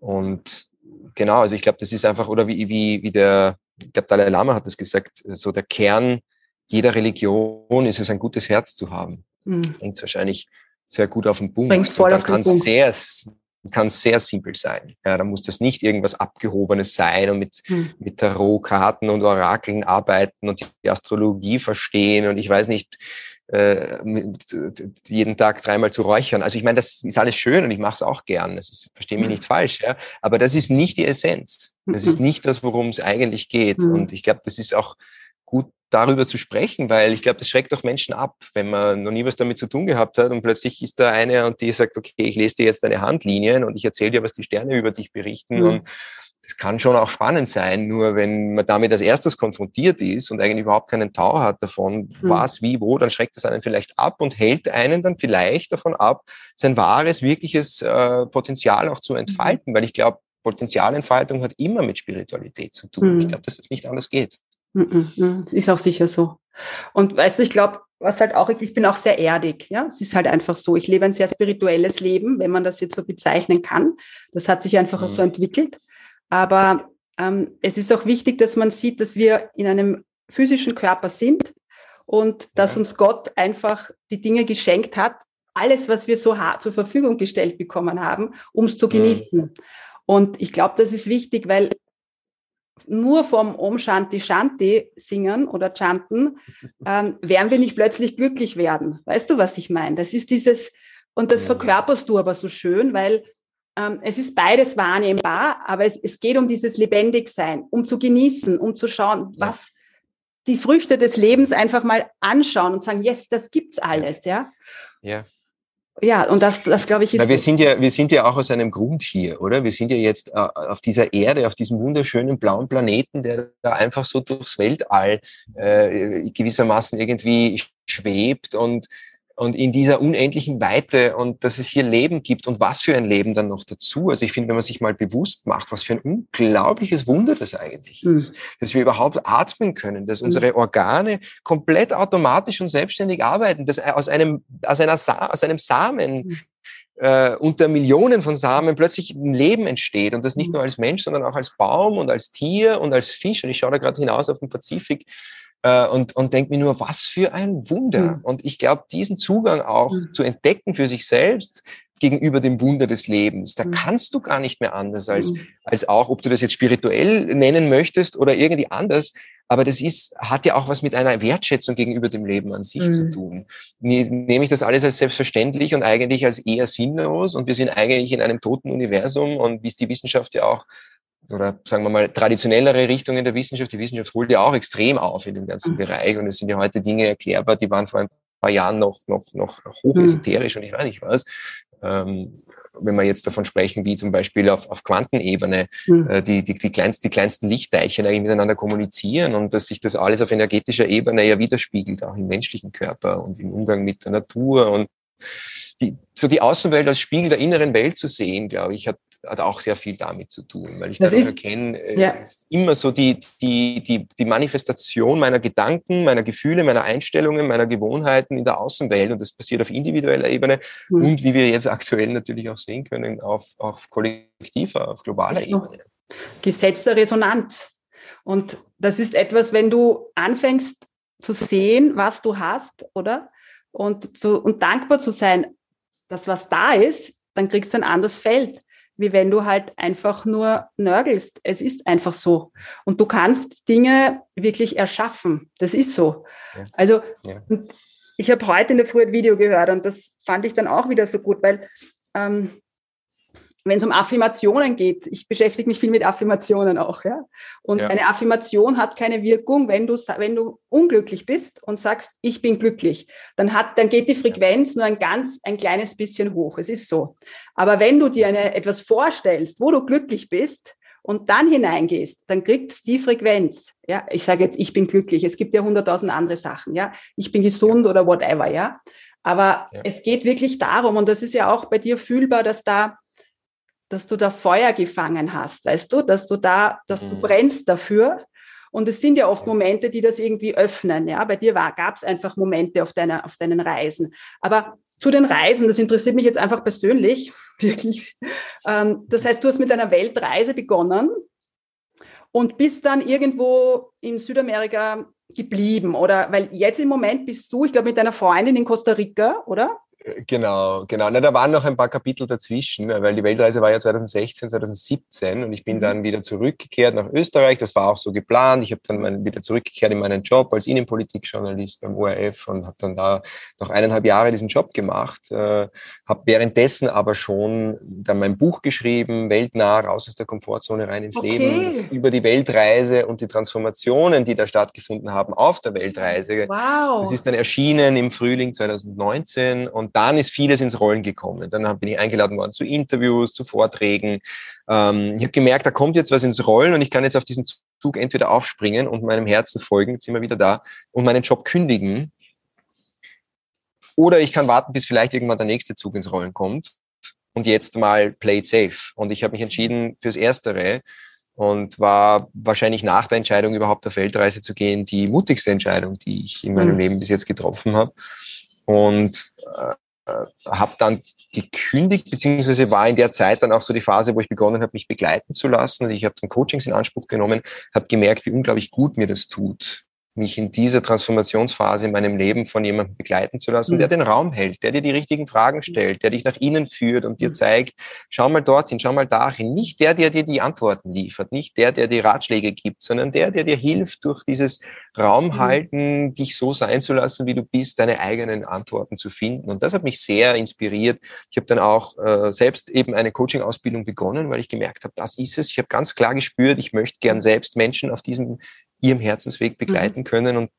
Und genau, also ich glaube, das ist einfach, oder wie, wie, wie der, ich glaube, Dalai Lama hat das gesagt, so der Kern jeder Religion ist es, ein gutes Herz zu haben. Mhm. Und wahrscheinlich sehr gut auf den Punkt. Bringt's voll und dann kann es sehr, kann sehr simpel sein. Ja, da muss das nicht irgendwas Abgehobenes sein und mit, hm. mit Tarotkarten und Orakeln arbeiten und die Astrologie verstehen und ich weiß nicht, äh, jeden Tag dreimal zu räuchern. Also ich meine, das ist alles schön und ich mache es auch gern. Das ist, verstehe mich hm. nicht falsch, ja. Aber das ist nicht die Essenz. Das ist mhm. nicht das, worum es eigentlich geht. Mhm. Und ich glaube, das ist auch gut darüber zu sprechen, weil ich glaube, das schreckt auch Menschen ab, wenn man noch nie was damit zu tun gehabt hat und plötzlich ist da eine und die sagt, okay, ich lese dir jetzt deine Handlinien und ich erzähle dir, was die Sterne über dich berichten mhm. und das kann schon auch spannend sein, nur wenn man damit als erstes konfrontiert ist und eigentlich überhaupt keinen Tau hat davon, mhm. was, wie, wo, dann schreckt das einen vielleicht ab und hält einen dann vielleicht davon ab, sein wahres, wirkliches äh, Potenzial auch zu entfalten, mhm. weil ich glaube, Potenzialentfaltung hat immer mit Spiritualität zu tun. Mhm. Ich glaube, dass es das nicht anders geht. Mhm, mhm. Das ist auch sicher so. Und weißt du, ich glaube, was halt auch, ich bin auch sehr erdig, ja. Es ist halt einfach so. Ich lebe ein sehr spirituelles Leben, wenn man das jetzt so bezeichnen kann. Das hat sich einfach mhm. so entwickelt. Aber ähm, es ist auch wichtig, dass man sieht, dass wir in einem physischen Körper sind und dass uns Gott einfach die Dinge geschenkt hat, alles, was wir so hart zur Verfügung gestellt bekommen haben, um es zu genießen. Mhm. Und ich glaube, das ist wichtig, weil nur vom Om Shanti Shanti singen oder chanten, ähm, werden wir nicht plötzlich glücklich werden. Weißt du, was ich meine? Das ist dieses, und das verkörperst du aber so schön, weil ähm, es ist beides wahrnehmbar, aber es, es geht um dieses Lebendigsein, um zu genießen, um zu schauen, was die Früchte des Lebens einfach mal anschauen und sagen, yes, das gibt's alles, ja. Ja. Ja, und das, das glaube ich, ist. Weil wir sind ja, wir sind ja auch aus einem Grund hier, oder? Wir sind ja jetzt äh, auf dieser Erde, auf diesem wunderschönen blauen Planeten, der da einfach so durchs Weltall äh, gewissermaßen irgendwie schwebt und und in dieser unendlichen Weite und dass es hier Leben gibt und was für ein Leben dann noch dazu. Also ich finde, wenn man sich mal bewusst macht, was für ein unglaubliches Wunder das eigentlich hm. ist, dass wir überhaupt atmen können, dass hm. unsere Organe komplett automatisch und selbstständig arbeiten, dass aus einem, aus einer, Sa aus einem Samen hm. äh, unter Millionen von Samen plötzlich ein Leben entsteht und das nicht nur als Mensch, sondern auch als Baum und als Tier und als Fisch. Und ich schaue da gerade hinaus auf den Pazifik äh, und, und denke mir nur, was für ein Wunder. Mhm. Und ich glaube, diesen Zugang auch mhm. zu entdecken für sich selbst gegenüber dem Wunder des Lebens, da mhm. kannst du gar nicht mehr anders als, mhm. als auch, ob du das jetzt spirituell nennen möchtest oder irgendwie anders. Aber das ist, hat ja auch was mit einer Wertschätzung gegenüber dem Leben an sich zu mhm. tun. Nehme ich das alles als selbstverständlich und eigentlich als eher sinnlos und wir sind eigentlich in einem toten Universum und wie es die Wissenschaft ja auch oder sagen wir mal traditionellere Richtungen der Wissenschaft. Die Wissenschaft holt ja auch extrem auf in dem ganzen mhm. Bereich und es sind ja heute Dinge erklärbar, die waren vor ein paar Jahren noch, noch, noch hochesoterisch mhm. und ich weiß nicht was. Ähm, wenn wir jetzt davon sprechen, wie zum Beispiel auf, auf Quantenebene mhm. äh, die, die, die, kleinst, die kleinsten Lichtteilchen eigentlich miteinander kommunizieren und dass sich das alles auf energetischer Ebene ja widerspiegelt, auch im menschlichen Körper und im Umgang mit der Natur und die, so die Außenwelt als Spiegel der inneren Welt zu sehen, glaube ich, hat, hat auch sehr viel damit zu tun, weil ich das dadurch erkenne, äh, ja. ist immer so die, die, die, die Manifestation meiner Gedanken, meiner Gefühle, meiner Einstellungen, meiner Gewohnheiten in der Außenwelt und das passiert auf individueller Ebene mhm. und wie wir jetzt aktuell natürlich auch sehen können, auf, auf kollektiver, auf globaler Ebene. Gesetz der Resonanz. Und das ist etwas, wenn du anfängst zu sehen, was du hast, oder? Und, zu, und dankbar zu sein, dass was da ist, dann kriegst du ein anderes Feld wie wenn du halt einfach nur nörgelst. Es ist einfach so. Und du kannst Dinge wirklich erschaffen. Das ist so. Ja. Also, ja. ich habe heute in der Früh ein Video gehört und das fand ich dann auch wieder so gut, weil ähm, wenn es um Affirmationen geht, ich beschäftige mich viel mit Affirmationen auch, ja. Und ja. eine Affirmation hat keine Wirkung, wenn du, wenn du unglücklich bist und sagst, ich bin glücklich, dann hat, dann geht die Frequenz nur ein ganz, ein kleines bisschen hoch. Es ist so. Aber wenn du dir eine, etwas vorstellst, wo du glücklich bist und dann hineingehst, dann kriegt die Frequenz. Ja, ich sage jetzt, ich bin glücklich. Es gibt ja hunderttausend andere Sachen. Ja, ich bin gesund oder whatever. Ja, aber ja. es geht wirklich darum, und das ist ja auch bei dir fühlbar, dass da dass du da Feuer gefangen hast, weißt du, dass du da, dass mhm. du brennst dafür. Und es sind ja oft Momente, die das irgendwie öffnen. Ja, bei dir gab es einfach Momente auf, deiner, auf deinen Reisen. Aber zu den Reisen, das interessiert mich jetzt einfach persönlich, (laughs) wirklich. Ähm, das heißt, du hast mit einer Weltreise begonnen und bist dann irgendwo in Südamerika geblieben, oder? Weil jetzt im Moment bist du, ich glaube, mit deiner Freundin in Costa Rica, oder? Genau, genau. Na, da waren noch ein paar Kapitel dazwischen, weil die Weltreise war ja 2016, 2017 und ich bin mhm. dann wieder zurückgekehrt nach Österreich. Das war auch so geplant. Ich habe dann wieder zurückgekehrt in meinen Job als Innenpolitikjournalist beim ORF und habe dann da noch eineinhalb Jahre diesen Job gemacht. Äh, habe währenddessen aber schon dann mein Buch geschrieben, Weltnah, raus aus der Komfortzone, rein ins okay. Leben, über die Weltreise und die Transformationen, die da stattgefunden haben auf der Weltreise. Wow. Das ist dann erschienen im Frühling 2019 und dann ist vieles ins Rollen gekommen. Dann bin ich eingeladen worden zu Interviews, zu Vorträgen. Ähm, ich habe gemerkt, da kommt jetzt was ins Rollen und ich kann jetzt auf diesen Zug entweder aufspringen und meinem Herzen folgen, jetzt sind wir wieder da, und meinen Job kündigen. Oder ich kann warten, bis vielleicht irgendwann der nächste Zug ins Rollen kommt und jetzt mal play it safe. Und ich habe mich entschieden fürs Erstere und war wahrscheinlich nach der Entscheidung überhaupt auf Weltreise zu gehen die mutigste Entscheidung, die ich in meinem mhm. Leben bis jetzt getroffen habe. Und äh, äh, habe dann gekündigt, beziehungsweise war in der Zeit dann auch so die Phase, wo ich begonnen habe, mich begleiten zu lassen. Also ich habe dann Coachings in Anspruch genommen, habe gemerkt, wie unglaublich gut mir das tut, mich in dieser Transformationsphase in meinem Leben von jemandem begleiten zu lassen, der mhm. den Raum hält, der dir die richtigen Fragen stellt, der dich nach innen führt und dir mhm. zeigt, schau mal dorthin, schau mal dahin. Nicht der, der dir die Antworten liefert, nicht der, der dir Ratschläge gibt, sondern der, der dir hilft, durch dieses mhm. halten, dich so sein zu lassen, wie du bist, deine eigenen Antworten zu finden. Und das hat mich sehr inspiriert. Ich habe dann auch äh, selbst eben eine Coaching-Ausbildung begonnen, weil ich gemerkt habe, das ist es. Ich habe ganz klar gespürt, ich möchte gern selbst Menschen auf diesem ihrem Herzensweg mhm. begleiten mhm. können und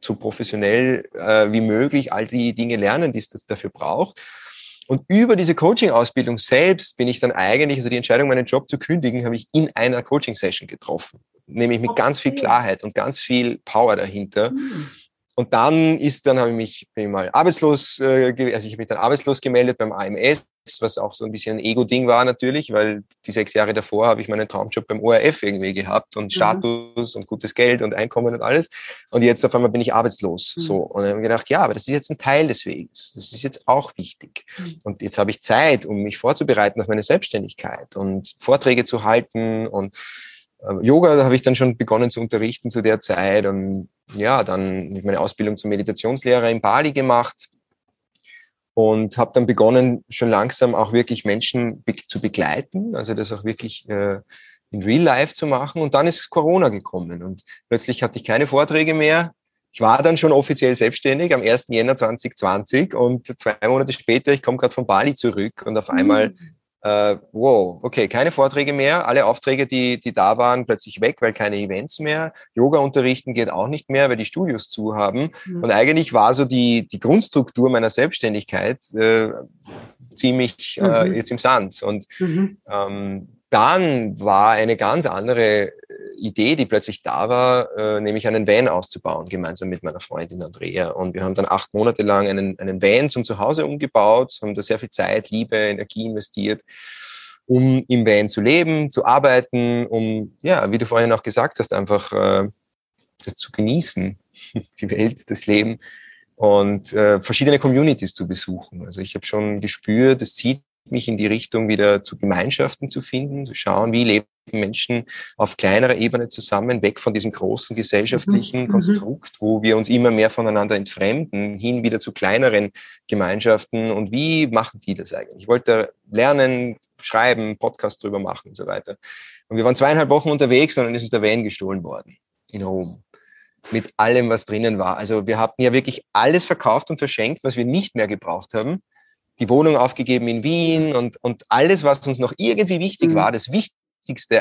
so professionell äh, wie möglich all die Dinge lernen, die es dafür braucht. Und über diese Coaching-Ausbildung selbst bin ich dann eigentlich, also die Entscheidung, meinen Job zu kündigen, habe ich in einer Coaching-Session getroffen. Nämlich mit okay. ganz viel Klarheit und ganz viel Power dahinter. Mhm. Und dann ist, dann habe ich mich bin ich mal arbeitslos, äh, also ich habe mich dann arbeitslos gemeldet beim AMS, was auch so ein bisschen ein Ego-Ding war natürlich, weil die sechs Jahre davor habe ich meinen Traumjob beim ORF irgendwie gehabt und mhm. Status und gutes Geld und Einkommen und alles. Und jetzt auf einmal bin ich arbeitslos. Mhm. So. Und dann habe ich gedacht, ja, aber das ist jetzt ein Teil des Weges. Das ist jetzt auch wichtig. Mhm. Und jetzt habe ich Zeit, um mich vorzubereiten auf meine Selbstständigkeit und Vorträge zu halten und äh, Yoga habe ich dann schon begonnen zu unterrichten zu der Zeit und ja, dann habe ich meine Ausbildung zum Meditationslehrer in Bali gemacht und habe dann begonnen, schon langsam auch wirklich Menschen be zu begleiten, also das auch wirklich äh, in Real Life zu machen. Und dann ist Corona gekommen und plötzlich hatte ich keine Vorträge mehr. Ich war dann schon offiziell selbstständig am 1. Jänner 2020 und zwei Monate später, ich komme gerade von Bali zurück und auf einmal mhm äh, wow, okay, keine Vorträge mehr, alle Aufträge, die, die da waren, plötzlich weg, weil keine Events mehr. Yoga unterrichten geht auch nicht mehr, weil die Studios zu haben. Mhm. Und eigentlich war so die, die Grundstruktur meiner Selbstständigkeit äh, ziemlich äh, mhm. jetzt im Sand. Und mhm. ähm, dann war eine ganz andere Idee, die plötzlich da war, äh, nämlich einen Van auszubauen, gemeinsam mit meiner Freundin Andrea. Und wir haben dann acht Monate lang einen, einen Van zum Zuhause umgebaut, haben da sehr viel Zeit, Liebe, Energie investiert, um im Van zu leben, zu arbeiten, um, ja, wie du vorhin auch gesagt hast, einfach äh, das zu genießen, (laughs) die Welt, das Leben und äh, verschiedene Communities zu besuchen. Also ich habe schon gespürt, es zieht mich in die Richtung wieder zu Gemeinschaften zu finden, zu schauen, wie leben Menschen auf kleinerer Ebene zusammen, weg von diesem großen gesellschaftlichen mhm. mhm. Konstrukt, wo wir uns immer mehr voneinander entfremden, hin wieder zu kleineren Gemeinschaften. Und wie machen die das eigentlich? Ich wollte lernen, schreiben, Podcast drüber machen und so weiter. Und wir waren zweieinhalb Wochen unterwegs und dann ist uns der Van gestohlen worden in Rom mit allem, was drinnen war. Also wir hatten ja wirklich alles verkauft und verschenkt, was wir nicht mehr gebraucht haben die Wohnung aufgegeben in Wien und, und alles, was uns noch irgendwie wichtig mhm. war, das Wichtigste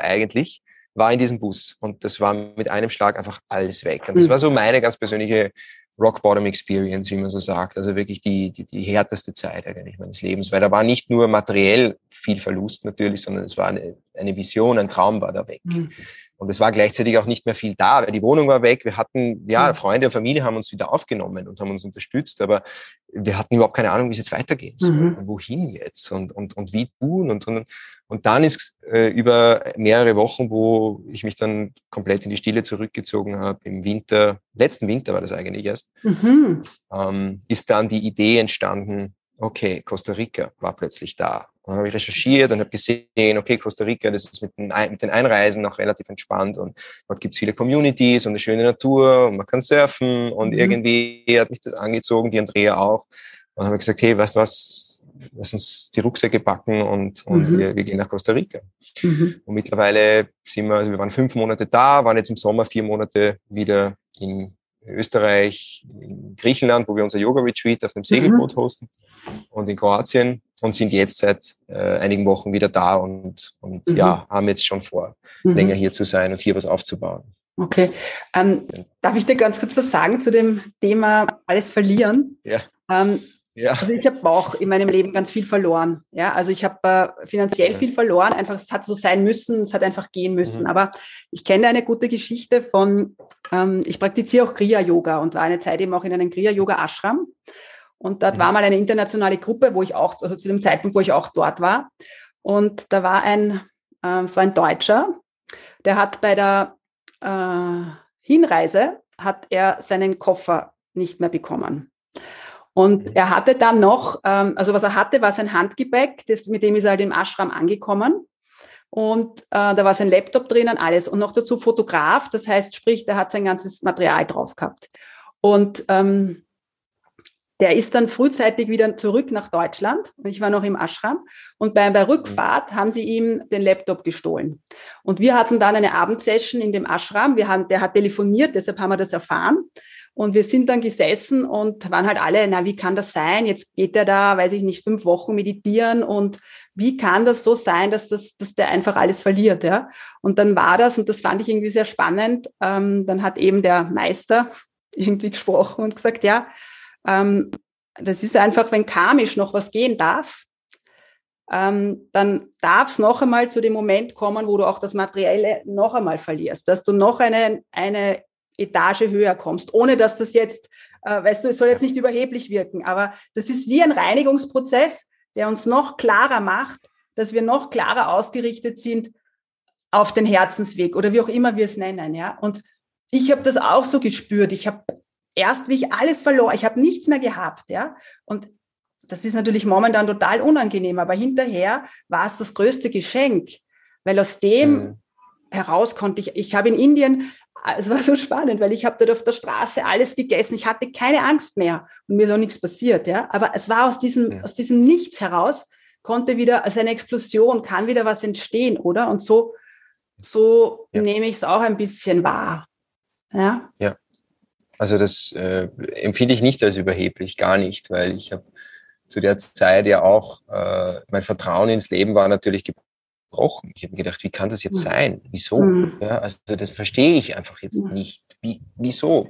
eigentlich, war in diesem Bus. Und das war mit einem Schlag einfach alles weg. Und das mhm. war so meine ganz persönliche Rock Bottom Experience, wie man so sagt. Also wirklich die, die, die härteste Zeit eigentlich meines Lebens, weil da war nicht nur materiell viel Verlust natürlich, sondern es war eine, eine Vision, ein Traum war da weg. Mhm. Und es war gleichzeitig auch nicht mehr viel da, weil die Wohnung war weg. Wir hatten, ja, mhm. Freunde und Familie haben uns wieder aufgenommen und haben uns unterstützt, aber wir hatten überhaupt keine Ahnung, wie es jetzt weitergehen soll mhm. und wohin jetzt und, und, und wie tun. Und, und, und dann ist äh, über mehrere Wochen, wo ich mich dann komplett in die Stille zurückgezogen habe, im Winter, letzten Winter war das eigentlich erst, mhm. ähm, ist dann die Idee entstanden, okay, Costa Rica war plötzlich da. Und dann habe ich recherchiert und habe gesehen, okay, Costa Rica, das ist mit den, Einreisen noch relativ entspannt und dort gibt es viele Communities und eine schöne Natur und man kann surfen und mhm. irgendwie hat mich das angezogen, die Andrea auch. dann haben wir gesagt, hey, weißt du was, lass uns die Rucksäcke packen und, und mhm. wir, wir, gehen nach Costa Rica. Mhm. Und mittlerweile sind wir, also wir waren fünf Monate da, waren jetzt im Sommer vier Monate wieder in Österreich, in Griechenland, wo wir unser Yoga-Retreat auf dem Segelboot mhm. hosten und in Kroatien und sind jetzt seit äh, einigen Wochen wieder da und, und mhm. ja, haben jetzt schon vor, mhm. länger hier zu sein und hier was aufzubauen. Okay. Ähm, darf ich dir ganz kurz was sagen zu dem Thema alles verlieren? Ja. Ähm, ja. Also ich habe auch in meinem Leben ganz viel verloren. Ja, also ich habe äh, finanziell viel verloren. Einfach, es hat so sein müssen, es hat einfach gehen müssen. Mhm. Aber ich kenne eine gute Geschichte von, ähm, ich praktiziere auch Kriya-Yoga und war eine Zeit eben auch in einem Kriya-Yoga-Ashram. Und dort mhm. war mal eine internationale Gruppe, wo ich auch, also zu dem Zeitpunkt, wo ich auch dort war. Und da war ein, äh, es war ein Deutscher, der hat bei der äh, Hinreise, hat er seinen Koffer nicht mehr bekommen. Und er hatte dann noch, ähm, also was er hatte, war sein Handgepäck, das, mit dem ist er halt im Ashram angekommen. Und äh, da war sein Laptop drinnen, alles. Und noch dazu Fotograf, das heißt, sprich, der hat sein ganzes Material drauf gehabt. Und ähm, der ist dann frühzeitig wieder zurück nach Deutschland. Ich war noch im Ashram. Und bei der Rückfahrt haben sie ihm den Laptop gestohlen. Und wir hatten dann eine Abendsession in dem Ashram. Wir haben, der hat telefoniert, deshalb haben wir das erfahren. Und wir sind dann gesessen und waren halt alle, na, wie kann das sein? Jetzt geht er da, weiß ich nicht, fünf Wochen meditieren und wie kann das so sein, dass das, dass der einfach alles verliert, ja? Und dann war das, und das fand ich irgendwie sehr spannend, ähm, dann hat eben der Meister (laughs) irgendwie gesprochen und gesagt, ja, ähm, das ist einfach, wenn karmisch noch was gehen darf, ähm, dann darf es noch einmal zu dem Moment kommen, wo du auch das Materielle noch einmal verlierst, dass du noch eine, eine Etage höher kommst, ohne dass das jetzt, äh, weißt du, es soll jetzt nicht überheblich wirken, aber das ist wie ein Reinigungsprozess, der uns noch klarer macht, dass wir noch klarer ausgerichtet sind auf den Herzensweg oder wie auch immer wir es nennen, ja. Und ich habe das auch so gespürt. Ich habe erst, wie ich alles verlor, ich habe nichts mehr gehabt, ja. Und das ist natürlich momentan total unangenehm, aber hinterher war es das größte Geschenk, weil aus dem mhm. heraus konnte ich, ich habe in Indien es war so spannend, weil ich habe dort auf der Straße alles gegessen. Ich hatte keine Angst mehr und mir ist auch nichts passiert. Ja? Aber es war aus diesem, ja. aus diesem Nichts heraus, konnte wieder, also eine Explosion, kann wieder was entstehen, oder? Und so, so ja. nehme ich es auch ein bisschen wahr. Ja. ja. Also das äh, empfinde ich nicht als überheblich, gar nicht, weil ich habe zu der Zeit ja auch, äh, mein Vertrauen ins Leben war natürlich gebrochen. Ich habe mir gedacht, wie kann das jetzt sein? Wieso? Ja, also das verstehe ich einfach jetzt nicht. Wie, wieso?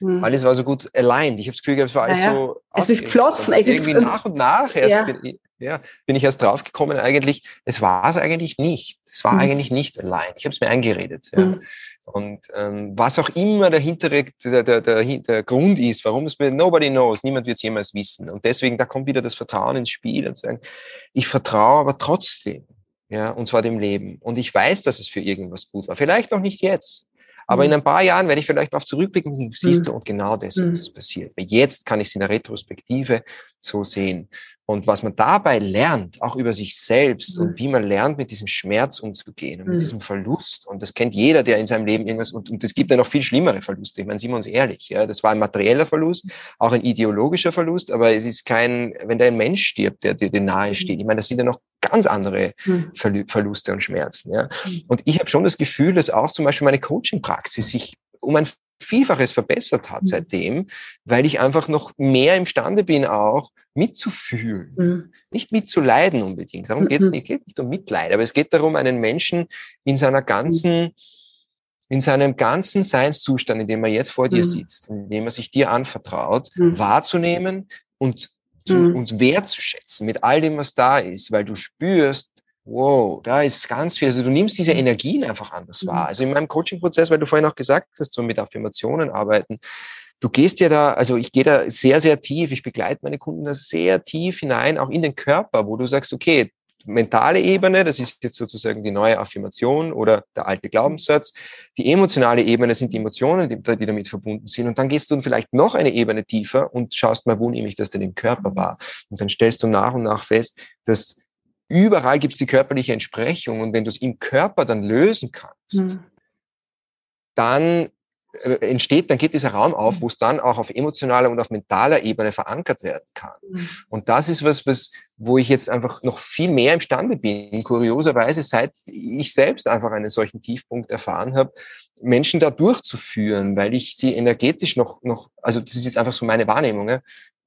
Mhm. Alles war so gut aligned. Ich habe das Gefühl, es war alles naja. so. Es ist geflossen. Es irgendwie ist nach und nach erst ja. bin, ja, bin ich erst draufgekommen, eigentlich, es war es eigentlich nicht. Es war mhm. eigentlich nicht allein. Ich habe es mir eingeredet. Ja. Mhm. Und ähm, was auch immer der hintere, der, der, der, der Grund ist, warum es mir, nobody knows, niemand wird es jemals wissen. Und deswegen, da kommt wieder das Vertrauen ins Spiel und sagen, ich vertraue aber trotzdem ja, und zwar dem Leben. Und ich weiß, dass es für irgendwas gut war. Vielleicht noch nicht jetzt. Aber mhm. in ein paar Jahren werde ich vielleicht darauf zurückblicken, siehst mhm. du, und genau das mhm. ist passiert. Weil jetzt kann ich es in der Retrospektive so sehen. Und was man dabei lernt, auch über sich selbst und mhm. wie man lernt, mit diesem Schmerz umzugehen und mit mhm. diesem Verlust. Und das kennt jeder, der in seinem Leben irgendwas, und, und es gibt ja noch viel schlimmere Verluste. Ich meine, sind wir uns ehrlich, ja, das war ein materieller Verlust, auch ein ideologischer Verlust, aber es ist kein, wenn da ein Mensch stirbt, der dir nahe steht. Ich meine, das sind ja noch ganz andere hm. Verluste und Schmerzen. Ja. Hm. Und ich habe schon das Gefühl, dass auch zum Beispiel meine Coaching-Praxis sich um ein Vielfaches verbessert hat hm. seitdem, weil ich einfach noch mehr imstande bin, auch mitzufühlen, mhm. nicht mitzuleiden unbedingt. Darum geht es nicht, geht nicht um Mitleid, aber es geht darum, einen Menschen in seiner ganzen, in seinem ganzen Seinszustand, in dem er jetzt vor dir sitzt, in dem er sich dir anvertraut, wahrzunehmen und mhm. und wertzuschätzen mit all dem, was da ist, weil du spürst, wow, da ist ganz viel. Also du nimmst diese mhm. Energien einfach anders wahr. Mhm. Also in meinem Coaching-Prozess, weil du vorhin auch gesagt hast, so mit Affirmationen arbeiten, du gehst ja da, also ich gehe da sehr, sehr tief, ich begleite meine Kunden da sehr tief hinein, auch in den Körper, wo du sagst, okay, mentale Ebene, das ist jetzt sozusagen die neue Affirmation oder der alte Glaubenssatz. Die emotionale Ebene sind die Emotionen, die, die damit verbunden sind. Und dann gehst du vielleicht noch eine Ebene tiefer und schaust mal, wo nehme ich das denn im Körper wahr. Und dann stellst du nach und nach fest, dass überall gibt es die körperliche Entsprechung. Und wenn du es im Körper dann lösen kannst, mhm. dann entsteht, dann geht dieser Raum auf, wo es dann auch auf emotionaler und auf mentaler Ebene verankert werden kann. Mhm. Und das ist was, was, wo ich jetzt einfach noch viel mehr imstande bin, kurioserweise, seit ich selbst einfach einen solchen Tiefpunkt erfahren habe, Menschen da durchzuführen, weil ich sie energetisch noch, noch, also das ist jetzt einfach so meine Wahrnehmung, ja,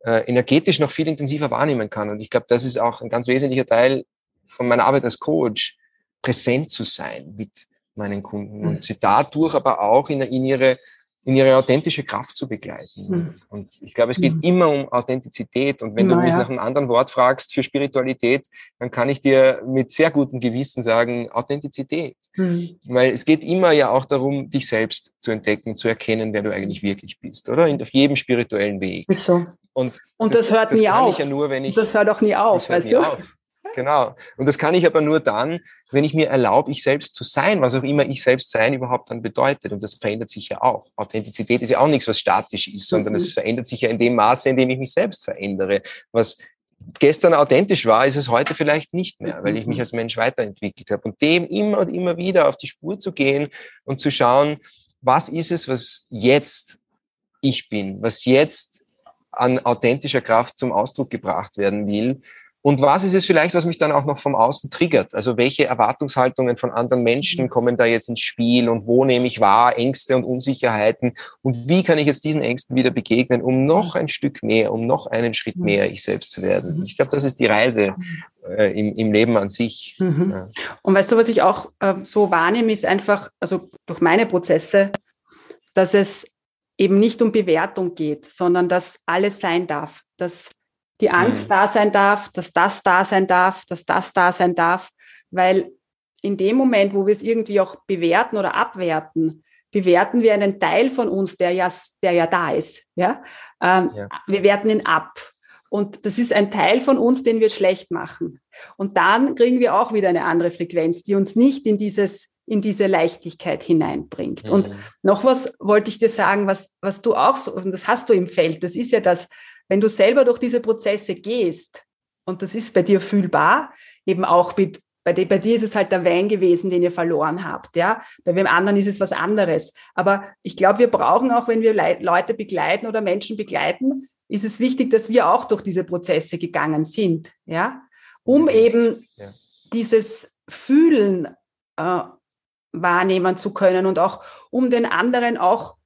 äh, energetisch noch viel intensiver wahrnehmen kann. Und ich glaube, das ist auch ein ganz wesentlicher Teil von meiner Arbeit als Coach, präsent zu sein mit meinen Kunden und sie dadurch aber auch in, in ihre in ihre authentische Kraft zu begleiten. Mhm. Und, ich glaube, es geht mhm. immer um Authentizität. Und wenn Na, du mich ja. nach einem anderen Wort fragst für Spiritualität, dann kann ich dir mit sehr gutem Gewissen sagen, Authentizität. Mhm. Weil es geht immer ja auch darum, dich selbst zu entdecken, zu erkennen, wer du eigentlich wirklich bist, oder? In, auf jedem spirituellen Weg. Ist so. Und, und das, das hört das nie auf. Ja nur, wenn ich, das hört auch nie auf, weißt du? Auf. Genau. Und das kann ich aber nur dann, wenn ich mir erlaube, ich selbst zu sein, was auch immer ich selbst sein überhaupt dann bedeutet. Und das verändert sich ja auch. Authentizität ist ja auch nichts, was statisch ist, sondern es mhm. verändert sich ja in dem Maße, in dem ich mich selbst verändere. Was gestern authentisch war, ist es heute vielleicht nicht mehr, weil ich mich mhm. als Mensch weiterentwickelt habe. Und dem immer und immer wieder auf die Spur zu gehen und zu schauen, was ist es, was jetzt ich bin, was jetzt an authentischer Kraft zum Ausdruck gebracht werden will und was ist es vielleicht, was mich dann auch noch vom Außen triggert? Also welche Erwartungshaltungen von anderen Menschen mhm. kommen da jetzt ins Spiel und wo nehme ich wahr Ängste und Unsicherheiten und wie kann ich jetzt diesen Ängsten wieder begegnen, um noch ein Stück mehr, um noch einen Schritt mhm. mehr ich selbst zu werden? Ich glaube, das ist die Reise äh, im, im Leben an sich. Mhm. Ja. Und weißt du, was ich auch äh, so wahrnehme, ist einfach, also durch meine Prozesse, dass es eben nicht um Bewertung geht, sondern dass alles sein darf, dass die Angst mhm. da sein darf, dass das da sein darf, dass das da sein darf, weil in dem Moment, wo wir es irgendwie auch bewerten oder abwerten, bewerten wir einen Teil von uns, der ja, der ja da ist. Ja? Ähm, ja. Wir werten ihn ab. Und das ist ein Teil von uns, den wir schlecht machen. Und dann kriegen wir auch wieder eine andere Frequenz, die uns nicht in dieses in diese Leichtigkeit hineinbringt. Mhm. Und noch was wollte ich dir sagen, was, was du auch so, und das hast du im Feld, das ist ja das, wenn du selber durch diese Prozesse gehst, und das ist bei dir fühlbar, eben auch mit, bei, dir, bei dir ist es halt der Wein gewesen, den ihr verloren habt, ja. Bei wem anderen ist es was anderes. Aber ich glaube, wir brauchen auch, wenn wir Leute begleiten oder Menschen begleiten, ist es wichtig, dass wir auch durch diese Prozesse gegangen sind, ja. Um eben ja. dieses Fühlen äh, wahrnehmen zu können und auch um den anderen auch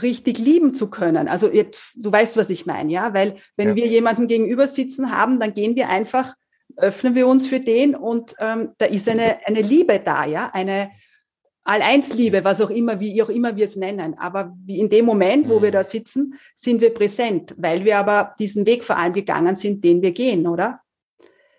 richtig lieben zu können. Also jetzt, du weißt, was ich meine, ja, weil wenn ja. wir jemanden gegenüber sitzen haben, dann gehen wir einfach, öffnen wir uns für den und ähm, da ist eine, eine Liebe da, ja, eine All-Eins-Liebe, was auch immer, wie auch immer wir es nennen. Aber wie in dem Moment, wo mhm. wir da sitzen, sind wir präsent, weil wir aber diesen Weg vor allem gegangen sind, den wir gehen, oder?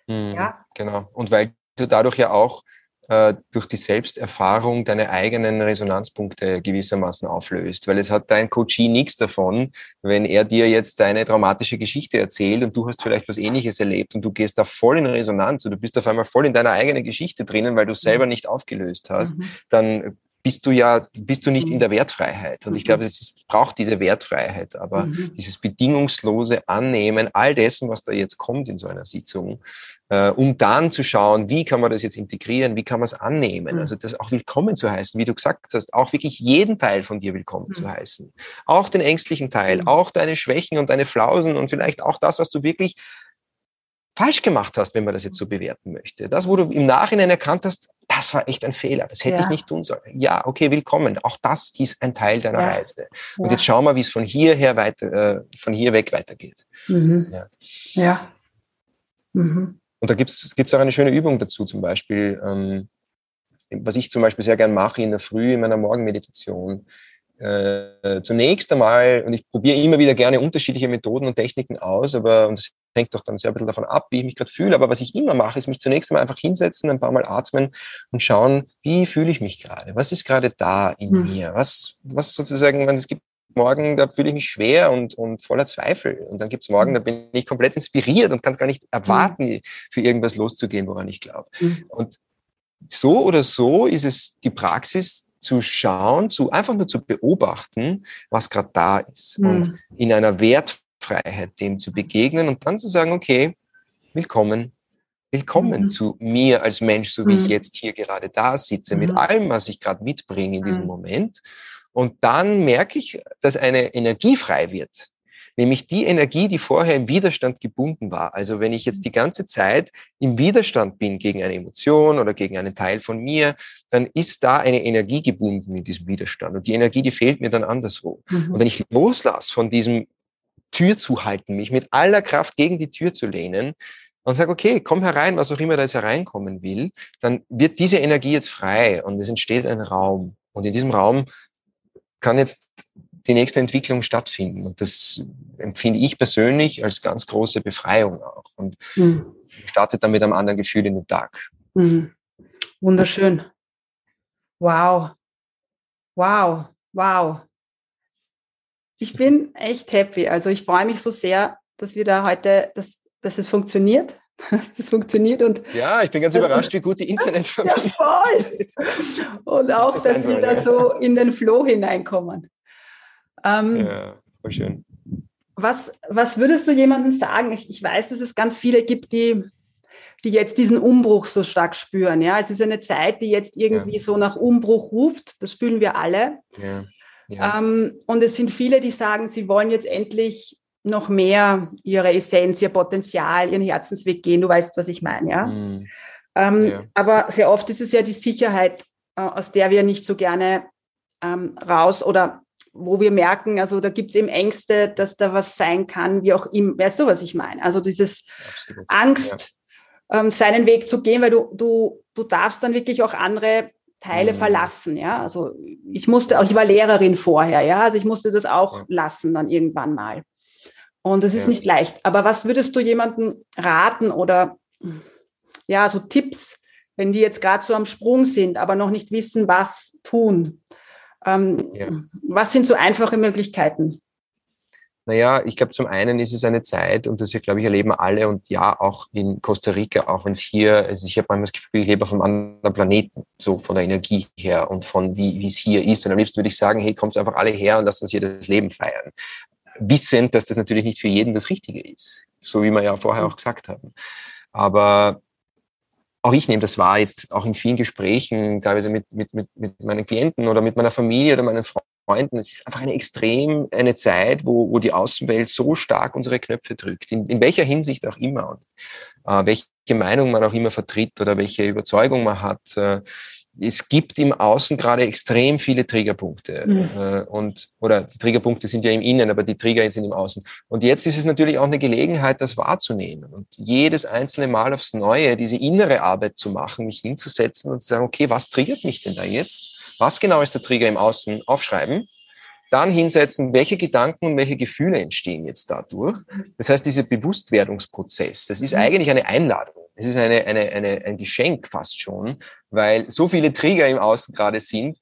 Mhm, ja. Genau. Und weil du dadurch ja auch äh, durch die Selbsterfahrung deine eigenen Resonanzpunkte gewissermaßen auflöst. Weil es hat dein Coachie nichts davon, wenn er dir jetzt deine traumatische Geschichte erzählt und du hast vielleicht was ähnliches erlebt und du gehst da voll in Resonanz und du bist auf einmal voll in deiner eigenen Geschichte drinnen, weil du es selber mhm. nicht aufgelöst hast, mhm. dann bist du ja, bist du nicht in mhm. der Wertfreiheit. Und ich glaube, es braucht diese Wertfreiheit, aber mhm. dieses bedingungslose Annehmen all dessen, was da jetzt kommt in so einer Sitzung, um dann zu schauen, wie kann man das jetzt integrieren, wie kann man es annehmen, mhm. also das auch willkommen zu heißen, wie du gesagt hast, auch wirklich jeden Teil von dir willkommen mhm. zu heißen, auch den ängstlichen Teil, mhm. auch deine Schwächen und deine Flausen und vielleicht auch das, was du wirklich falsch gemacht hast, wenn man das jetzt so bewerten möchte. Das, wo du im Nachhinein erkannt hast, das war echt ein Fehler, das hätte ja. ich nicht tun sollen. Ja, okay, willkommen. Auch das ist ein Teil deiner ja. Reise. Und ja. jetzt schauen wir, wie es von hierher weiter, äh, von hier weg weitergeht. Mhm. Ja. ja. Mhm. Und da gibt's gibt's auch eine schöne Übung dazu, zum Beispiel, ähm, was ich zum Beispiel sehr gern mache in der Früh in meiner Morgenmeditation. Äh, zunächst einmal, und ich probiere immer wieder gerne unterschiedliche Methoden und Techniken aus, aber und das hängt doch dann sehr ein bisschen davon ab, wie ich mich gerade fühle. Aber was ich immer mache, ist mich zunächst einmal einfach hinsetzen, ein paar Mal atmen und schauen, wie fühle ich mich gerade? Was ist gerade da in hm. mir? Was, was sozusagen, wenn es gibt morgen, da fühle ich mich schwer und, und voller Zweifel. Und dann gibt's morgen, mhm. da bin ich komplett inspiriert und kann es gar nicht erwarten, mhm. für irgendwas loszugehen, woran ich glaube. Mhm. Und so oder so ist es die Praxis zu schauen, zu einfach nur zu beobachten, was gerade da ist. Mhm. Und in einer Wertfreiheit dem zu begegnen und dann zu sagen, okay, willkommen, willkommen mhm. zu mir als Mensch, so wie ich mhm. jetzt hier gerade da sitze, mit allem, was ich gerade mitbringe in diesem Moment Und dann merke ich, dass eine Energie frei wird. Nämlich die Energie, die vorher im Widerstand gebunden war. Also wenn ich jetzt die ganze Zeit im Widerstand bin gegen eine Emotion oder gegen einen Teil von mir, dann ist da eine Energie gebunden in diesem Widerstand. Und die Energie, die fehlt mir dann anderswo. Mhm. Und wenn ich loslasse von diesem Tür zu halten, mich mit aller Kraft gegen die Tür zu lehnen, und sage, okay, komm herein, was auch immer da jetzt hereinkommen will, dann wird diese Energie jetzt frei und es entsteht ein Raum. Und in diesem Raum kann jetzt die nächste Entwicklung stattfinden. Und das empfinde ich persönlich als ganz große Befreiung auch. Und mhm. startet dann mit einem anderen Gefühl in den Tag. Mhm. Wunderschön. Wow. Wow. Wow. Ich bin echt happy. Also ich freue mich so sehr, dass wir da heute, dass, dass es funktioniert. (laughs) Das funktioniert und ja, ich bin ganz überrascht, wie gut die (laughs) Internetverbindung (laughs) ja, ist. Und auch, das dass wir da so in den Flow hineinkommen. Ähm, ja, voll schön. Was, was würdest du jemandem sagen? Ich, ich weiß, dass es ganz viele gibt, die, die jetzt diesen Umbruch so stark spüren. Ja, es ist eine Zeit, die jetzt irgendwie ja. so nach Umbruch ruft. Das fühlen wir alle. Ja. Ja. Ähm, und es sind viele, die sagen, sie wollen jetzt endlich noch mehr ihre Essenz, ihr Potenzial, ihren Herzensweg gehen. Du weißt, was ich meine, ja? Mhm. Ähm, ja. Aber sehr oft ist es ja die Sicherheit, äh, aus der wir nicht so gerne ähm, raus oder wo wir merken, also da gibt es eben Ängste, dass da was sein kann, wie auch immer. Weißt du, was ich meine? Also dieses Absolut. Angst, ja. ähm, seinen Weg zu gehen, weil du, du, du darfst dann wirklich auch andere Teile mhm. verlassen, ja. Also ich musste auch, ich war Lehrerin vorher, ja. Also ich musste das auch ja. lassen dann irgendwann mal. Und es ist ja. nicht leicht. Aber was würdest du jemandem raten oder ja, so Tipps, wenn die jetzt gerade so am Sprung sind, aber noch nicht wissen, was tun? Ähm, ja. Was sind so einfache Möglichkeiten? Naja, ich glaube, zum einen ist es eine Zeit, und das, glaube ich, erleben alle und ja, auch in Costa Rica, auch wenn es hier, also ich habe manchmal das Gefühl, ich lebe auf einem anderen Planeten, so von der Energie her und von wie es hier ist. Und am liebsten würde ich sagen, hey, kommt einfach alle her und lasst uns hier das Leben feiern wissend, dass das natürlich nicht für jeden das Richtige ist, so wie wir ja vorher auch gesagt haben. Aber auch ich nehme das wahr, jetzt auch in vielen Gesprächen, teilweise mit, mit, mit, mit meinen Klienten oder mit meiner Familie oder meinen Freunden. Es ist einfach eine extrem, eine Zeit, wo, wo die Außenwelt so stark unsere Knöpfe drückt, in, in welcher Hinsicht auch immer. Und, äh, welche Meinung man auch immer vertritt oder welche Überzeugung man hat. Äh, es gibt im Außen gerade extrem viele Triggerpunkte. Mhm. Äh, und, oder die Triggerpunkte sind ja im Innen, aber die Trigger sind im Außen. Und jetzt ist es natürlich auch eine Gelegenheit, das wahrzunehmen und jedes einzelne Mal aufs Neue diese innere Arbeit zu machen, mich hinzusetzen und zu sagen, okay, was triggert mich denn da jetzt? Was genau ist der Trigger im Außen? Aufschreiben. Dann hinsetzen, welche Gedanken und welche Gefühle entstehen jetzt dadurch. Das heißt, dieser Bewusstwerdungsprozess, das ist mhm. eigentlich eine Einladung. Es ist eine, eine, eine, ein Geschenk fast schon, weil so viele Trigger im Außen gerade sind,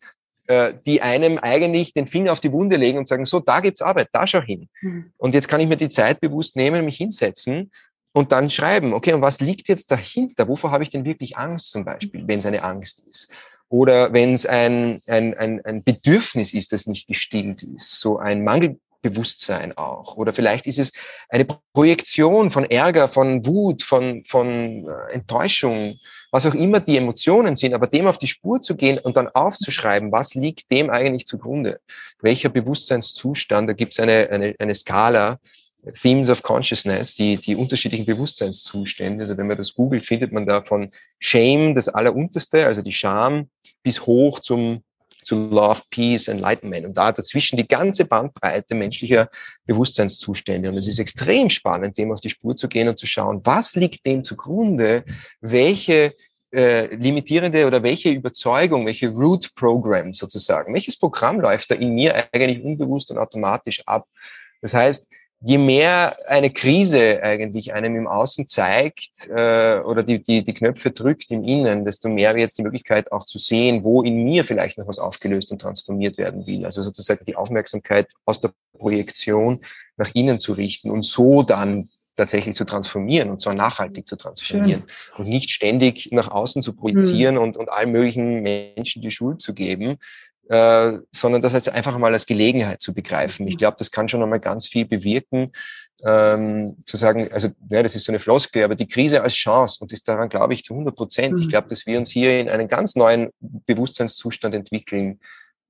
äh, die einem eigentlich den Finger auf die Wunde legen und sagen, so, da gibt's Arbeit, da schau hin. Mhm. Und jetzt kann ich mir die Zeit bewusst nehmen, mich hinsetzen und dann schreiben, okay, und was liegt jetzt dahinter? Wovor habe ich denn wirklich Angst zum Beispiel, wenn es eine Angst ist? Oder wenn es ein, ein, ein, ein Bedürfnis ist, das nicht gestillt ist, so ein Mangel, Bewusstsein auch. Oder vielleicht ist es eine Projektion von Ärger, von Wut, von, von äh, Enttäuschung, was auch immer die Emotionen sind, aber dem auf die Spur zu gehen und dann aufzuschreiben, was liegt dem eigentlich zugrunde? Welcher Bewusstseinszustand? Da gibt es eine, eine, eine Skala, Themes of Consciousness, die, die unterschiedlichen Bewusstseinszustände. Also wenn man das googelt, findet man da von Shame, das Allerunterste, also die Scham, bis hoch zum zu Love, Peace, Enlightenment. Und da dazwischen die ganze Bandbreite menschlicher Bewusstseinszustände. Und es ist extrem spannend, dem auf die Spur zu gehen und zu schauen, was liegt dem zugrunde, welche äh, limitierende oder welche Überzeugung, welche Root Program sozusagen, welches Programm läuft da in mir eigentlich unbewusst und automatisch ab. Das heißt, je mehr eine Krise eigentlich einem im Außen zeigt äh, oder die, die, die Knöpfe drückt im Innen, desto mehr wird jetzt die Möglichkeit auch zu sehen, wo in mir vielleicht noch was aufgelöst und transformiert werden will. Also sozusagen die Aufmerksamkeit aus der Projektion nach innen zu richten und so dann tatsächlich zu transformieren und zwar nachhaltig zu transformieren Schön. und nicht ständig nach außen zu projizieren hm. und, und allen möglichen Menschen die Schuld zu geben, äh, sondern das jetzt einfach mal als Gelegenheit zu begreifen. Ich glaube, das kann schon einmal ganz viel bewirken, ähm, zu sagen, also ja, das ist so eine Floskel, aber die Krise als Chance und das, daran glaube ich zu 100 Prozent. Mhm. Ich glaube, dass wir uns hier in einen ganz neuen Bewusstseinszustand entwickeln,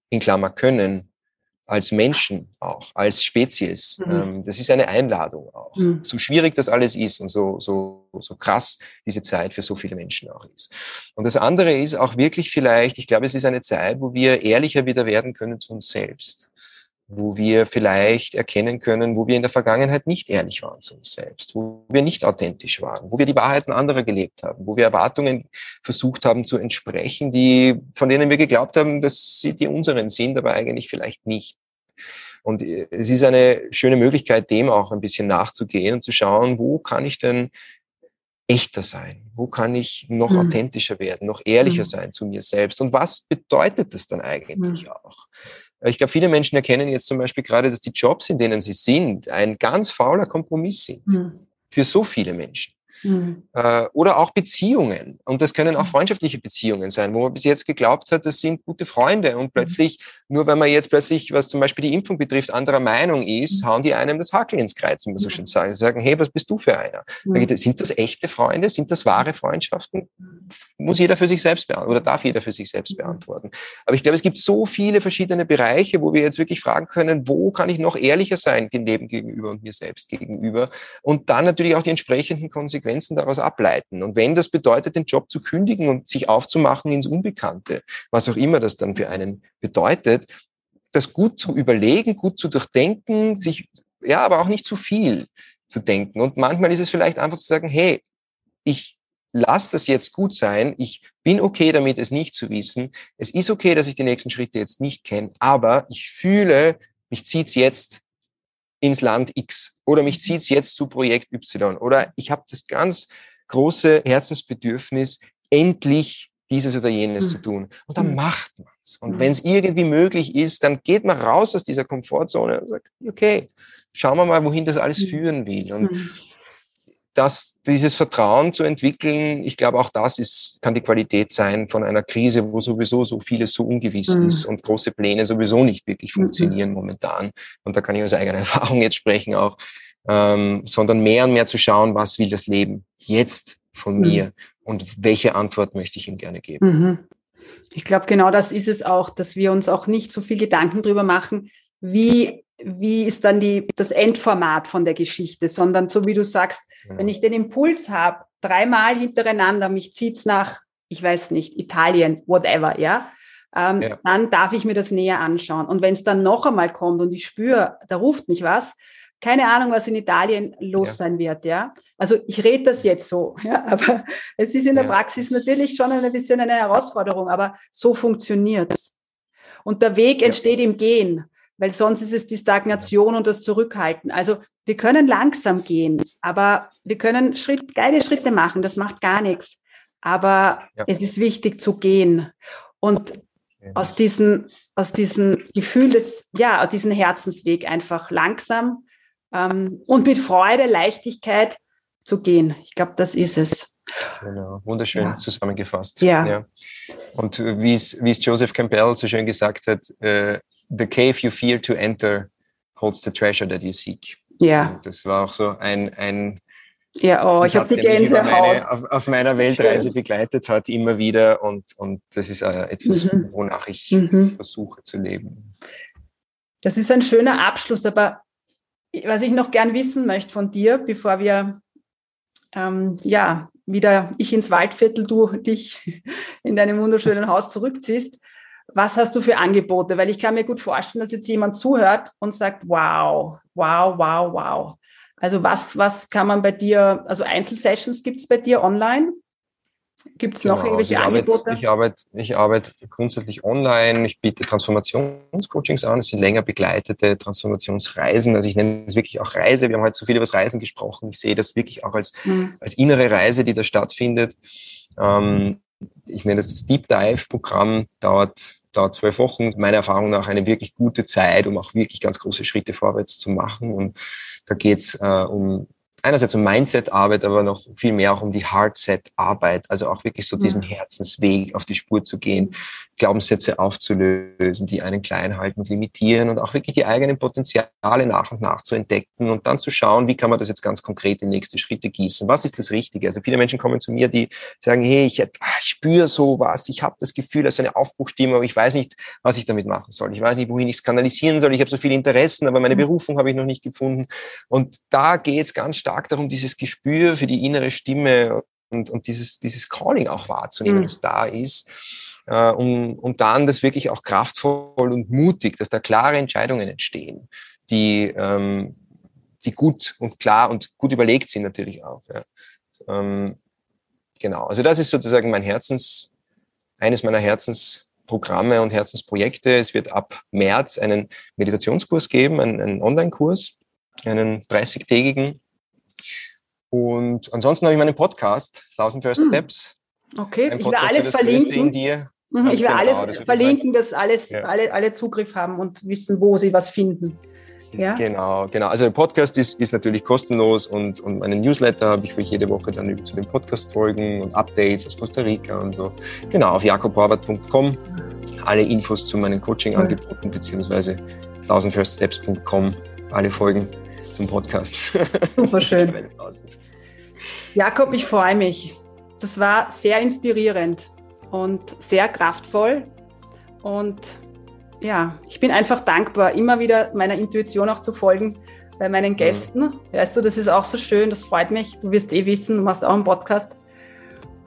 in Klammer können, als Menschen auch, als Spezies. Mhm. Ähm, das ist eine Einladung auch. Mhm. So schwierig das alles ist und so, so, so krass diese Zeit für so viele Menschen auch ist. Und das andere ist auch wirklich vielleicht, ich glaube, es ist eine Zeit, wo wir ehrlicher wieder werden können zu uns selbst wo wir vielleicht erkennen können, wo wir in der Vergangenheit nicht ehrlich waren zu uns selbst, wo wir nicht authentisch waren, wo wir die Wahrheiten anderer gelebt haben, wo wir Erwartungen versucht haben zu entsprechen, die, von denen wir geglaubt haben, dass sie die unseren sind, aber eigentlich vielleicht nicht. Und es ist eine schöne Möglichkeit, dem auch ein bisschen nachzugehen und zu schauen, wo kann ich denn echter sein? Wo kann ich noch mhm. authentischer werden, noch ehrlicher mhm. sein zu mir selbst? Und was bedeutet das dann eigentlich mhm. auch? Ich glaube, viele Menschen erkennen jetzt zum Beispiel gerade, dass die Jobs, in denen sie sind, ein ganz fauler Kompromiss sind. Mhm. Für so viele Menschen. Mhm. Äh, oder auch Beziehungen. Und das können auch mhm. freundschaftliche Beziehungen sein, wo man bis jetzt geglaubt hat, das sind gute Freunde. Und mhm. plötzlich, nur weil man jetzt plötzlich, was zum Beispiel die Impfung betrifft, anderer Meinung ist, hauen die einem das Hakel ins Kreuz, wie man so schön sagt. Sie sagen, hey, was bist du für einer? Sind das echte Freunde? Sind das wahre Freundschaften? Muss jeder für sich selbst beantworten oder darf jeder für sich selbst beantworten. Aber ich glaube, es gibt so viele verschiedene Bereiche, wo wir jetzt wirklich fragen können, wo kann ich noch ehrlicher sein dem Leben gegenüber und mir selbst gegenüber? Und dann natürlich auch die entsprechenden Konsequenzen Konsequenzen daraus ableiten. Und wenn das bedeutet, den Job zu kündigen und sich aufzumachen ins Unbekannte, was auch immer das dann für einen bedeutet, das gut zu überlegen, gut zu durchdenken, sich, ja, aber auch nicht zu viel zu denken. Und manchmal ist es vielleicht einfach zu sagen, hey, ich lass das jetzt gut sein. Ich bin okay damit, es nicht zu wissen. Es ist okay, dass ich die nächsten Schritte jetzt nicht kenne, aber ich fühle, mich zieht's jetzt ins Land X oder mich zieht es jetzt zu Projekt Y oder ich habe das ganz große Herzensbedürfnis, endlich dieses oder jenes mhm. zu tun. Und dann mhm. macht man es. Und mhm. wenn es irgendwie möglich ist, dann geht man raus aus dieser Komfortzone und sagt, okay, schauen wir mal, wohin das alles führen will. Und das, dieses Vertrauen zu entwickeln, ich glaube, auch das ist, kann die Qualität sein von einer Krise, wo sowieso so vieles so ungewiss mhm. ist und große Pläne sowieso nicht wirklich mhm. funktionieren mhm. momentan. Und da kann ich aus eigener (laughs) Erfahrung jetzt sprechen auch, ähm, sondern mehr und mehr zu schauen, was will das Leben jetzt von mhm. mir und welche Antwort möchte ich ihm gerne geben. Mhm. Ich glaube, genau das ist es auch, dass wir uns auch nicht so viel Gedanken drüber machen, wie wie ist dann die, das Endformat von der Geschichte, sondern so wie du sagst, ja. wenn ich den Impuls habe, dreimal hintereinander, mich zieht's nach, ich weiß nicht, Italien, whatever, ja, ähm, ja. dann darf ich mir das näher anschauen. Und wenn es dann noch einmal kommt und ich spüre, da ruft mich was, keine Ahnung, was in Italien los ja. sein wird, ja. Also ich rede das jetzt so, (laughs) ja, aber es ist in der Praxis natürlich schon ein bisschen eine Herausforderung, aber so funktioniert's. Und der Weg entsteht im Gehen weil sonst ist es die Stagnation und das Zurückhalten. Also wir können langsam gehen, aber wir können Schritt, geile Schritte machen, das macht gar nichts. Aber ja. es ist wichtig zu gehen. Und aus diesem, aus diesem Gefühl des, ja, aus diesem Herzensweg einfach langsam ähm, und mit Freude, Leichtigkeit zu gehen. Ich glaube, das ist es. Genau, wunderschön ja. zusammengefasst. Ja. ja. Und wie es, wie es Joseph Campbell so schön gesagt hat, äh, the cave you fear to enter holds the treasure that you seek. Ja. Das war auch so ein, ein ja, oh, ich habe die Gänsehaut. Meine, auf, auf, meiner Weltreise Schön. begleitet hat, immer wieder. Und, und das ist äh, etwas, mhm. wonach ich mhm. versuche zu leben. Das ist ein schöner Abschluss, aber was ich noch gern wissen möchte von dir, bevor wir ähm, ja, wieder ich ins Waldviertel, du dich in deinem wunderschönen Haus zurückziehst, was hast du für Angebote? Weil ich kann mir gut vorstellen, dass jetzt jemand zuhört und sagt, wow, wow, wow, wow. Also was, was kann man bei dir, also Einzelsessions gibt es bei dir online? Gibt es genau, noch irgendwelche ich Angebote? Arbeite, ich, arbeite, ich arbeite grundsätzlich online. Ich biete Transformationscoachings an. Es sind länger begleitete Transformationsreisen. Also ich nenne es wirklich auch Reise. Wir haben heute so viel über das Reisen gesprochen. Ich sehe das wirklich auch als, mhm. als innere Reise, die da stattfindet. Ähm, ich nenne das das Deep Dive Programm. Dauert dauert zwölf Wochen. Meiner Erfahrung nach eine wirklich gute Zeit, um auch wirklich ganz große Schritte vorwärts zu machen. Und da geht's äh, um einerseits um Mindset-Arbeit, aber noch viel mehr auch um die Hardset-Arbeit, also auch wirklich so diesem Herzensweg auf die Spur zu gehen, Glaubenssätze aufzulösen, die einen klein halten und limitieren und auch wirklich die eigenen Potenziale nach und nach zu entdecken und dann zu schauen, wie kann man das jetzt ganz konkret in nächste Schritte gießen. Was ist das Richtige? Also viele Menschen kommen zu mir, die sagen, hey, ich, ich spüre sowas, ich habe das Gefühl, das ist eine Aufbruchstimme, aber ich weiß nicht, was ich damit machen soll. Ich weiß nicht, wohin ich es kanalisieren soll. Ich habe so viele Interessen, aber meine mhm. Berufung habe ich noch nicht gefunden. Und da geht es ganz stark darum, dieses Gespür für die innere Stimme und, und dieses, dieses Calling auch wahrzunehmen, mhm. das da ist, äh, um, um dann das wirklich auch kraftvoll und mutig, dass da klare Entscheidungen entstehen, die, ähm, die gut und klar und gut überlegt sind natürlich auch. Ja. Ähm, genau, also das ist sozusagen mein Herzens, eines meiner Herzensprogramme und Herzensprojekte. Es wird ab März einen Meditationskurs geben, einen, einen Online-Kurs, einen 30-tägigen, und ansonsten habe ich meinen Podcast, Thousand First hm. Steps. Okay, ich werde alles verlinken. Mhm, ich werde genau, alles das verlinken, dass alles, ja. alle, alle Zugriff haben und wissen, wo sie was finden. Ja? Genau, genau. Also der Podcast ist, ist natürlich kostenlos und, und meinen Newsletter habe ich für jede Woche dann über zu den Podcast-Folgen und Updates aus Costa Rica und so. Genau, auf jakobhorvath.com alle Infos zu meinen Coaching-Angeboten beziehungsweise thousandfirststeps.com alle Folgen zum Podcast. Super schön. (laughs) Jakob, ich freue mich. Das war sehr inspirierend und sehr kraftvoll. Und ja, ich bin einfach dankbar, immer wieder meiner Intuition auch zu folgen bei meinen Gästen. Mhm. Weißt du, das ist auch so schön, das freut mich. Du wirst eh wissen, du machst auch einen Podcast.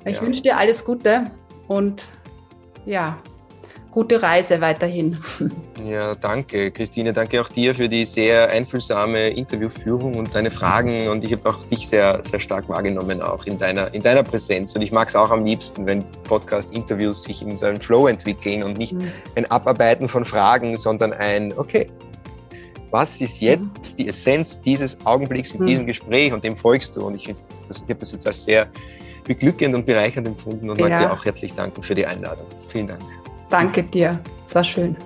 Ich ja. wünsche dir alles Gute und ja, gute Reise weiterhin. Ja, danke, Christine. Danke auch dir für die sehr einfühlsame Interviewführung und deine Fragen. Und ich habe auch dich sehr, sehr stark wahrgenommen, auch in deiner, in deiner Präsenz. Und ich mag es auch am liebsten, wenn Podcast-Interviews sich in so einen Flow entwickeln und nicht mhm. ein Abarbeiten von Fragen, sondern ein, okay, was ist jetzt mhm. die Essenz dieses Augenblicks in mhm. diesem Gespräch und dem folgst du? Und ich, ich habe das jetzt als sehr beglückend und bereichernd empfunden und ja. mag dir auch herzlich danken für die Einladung. Vielen Dank. Danke dir. Es war schön.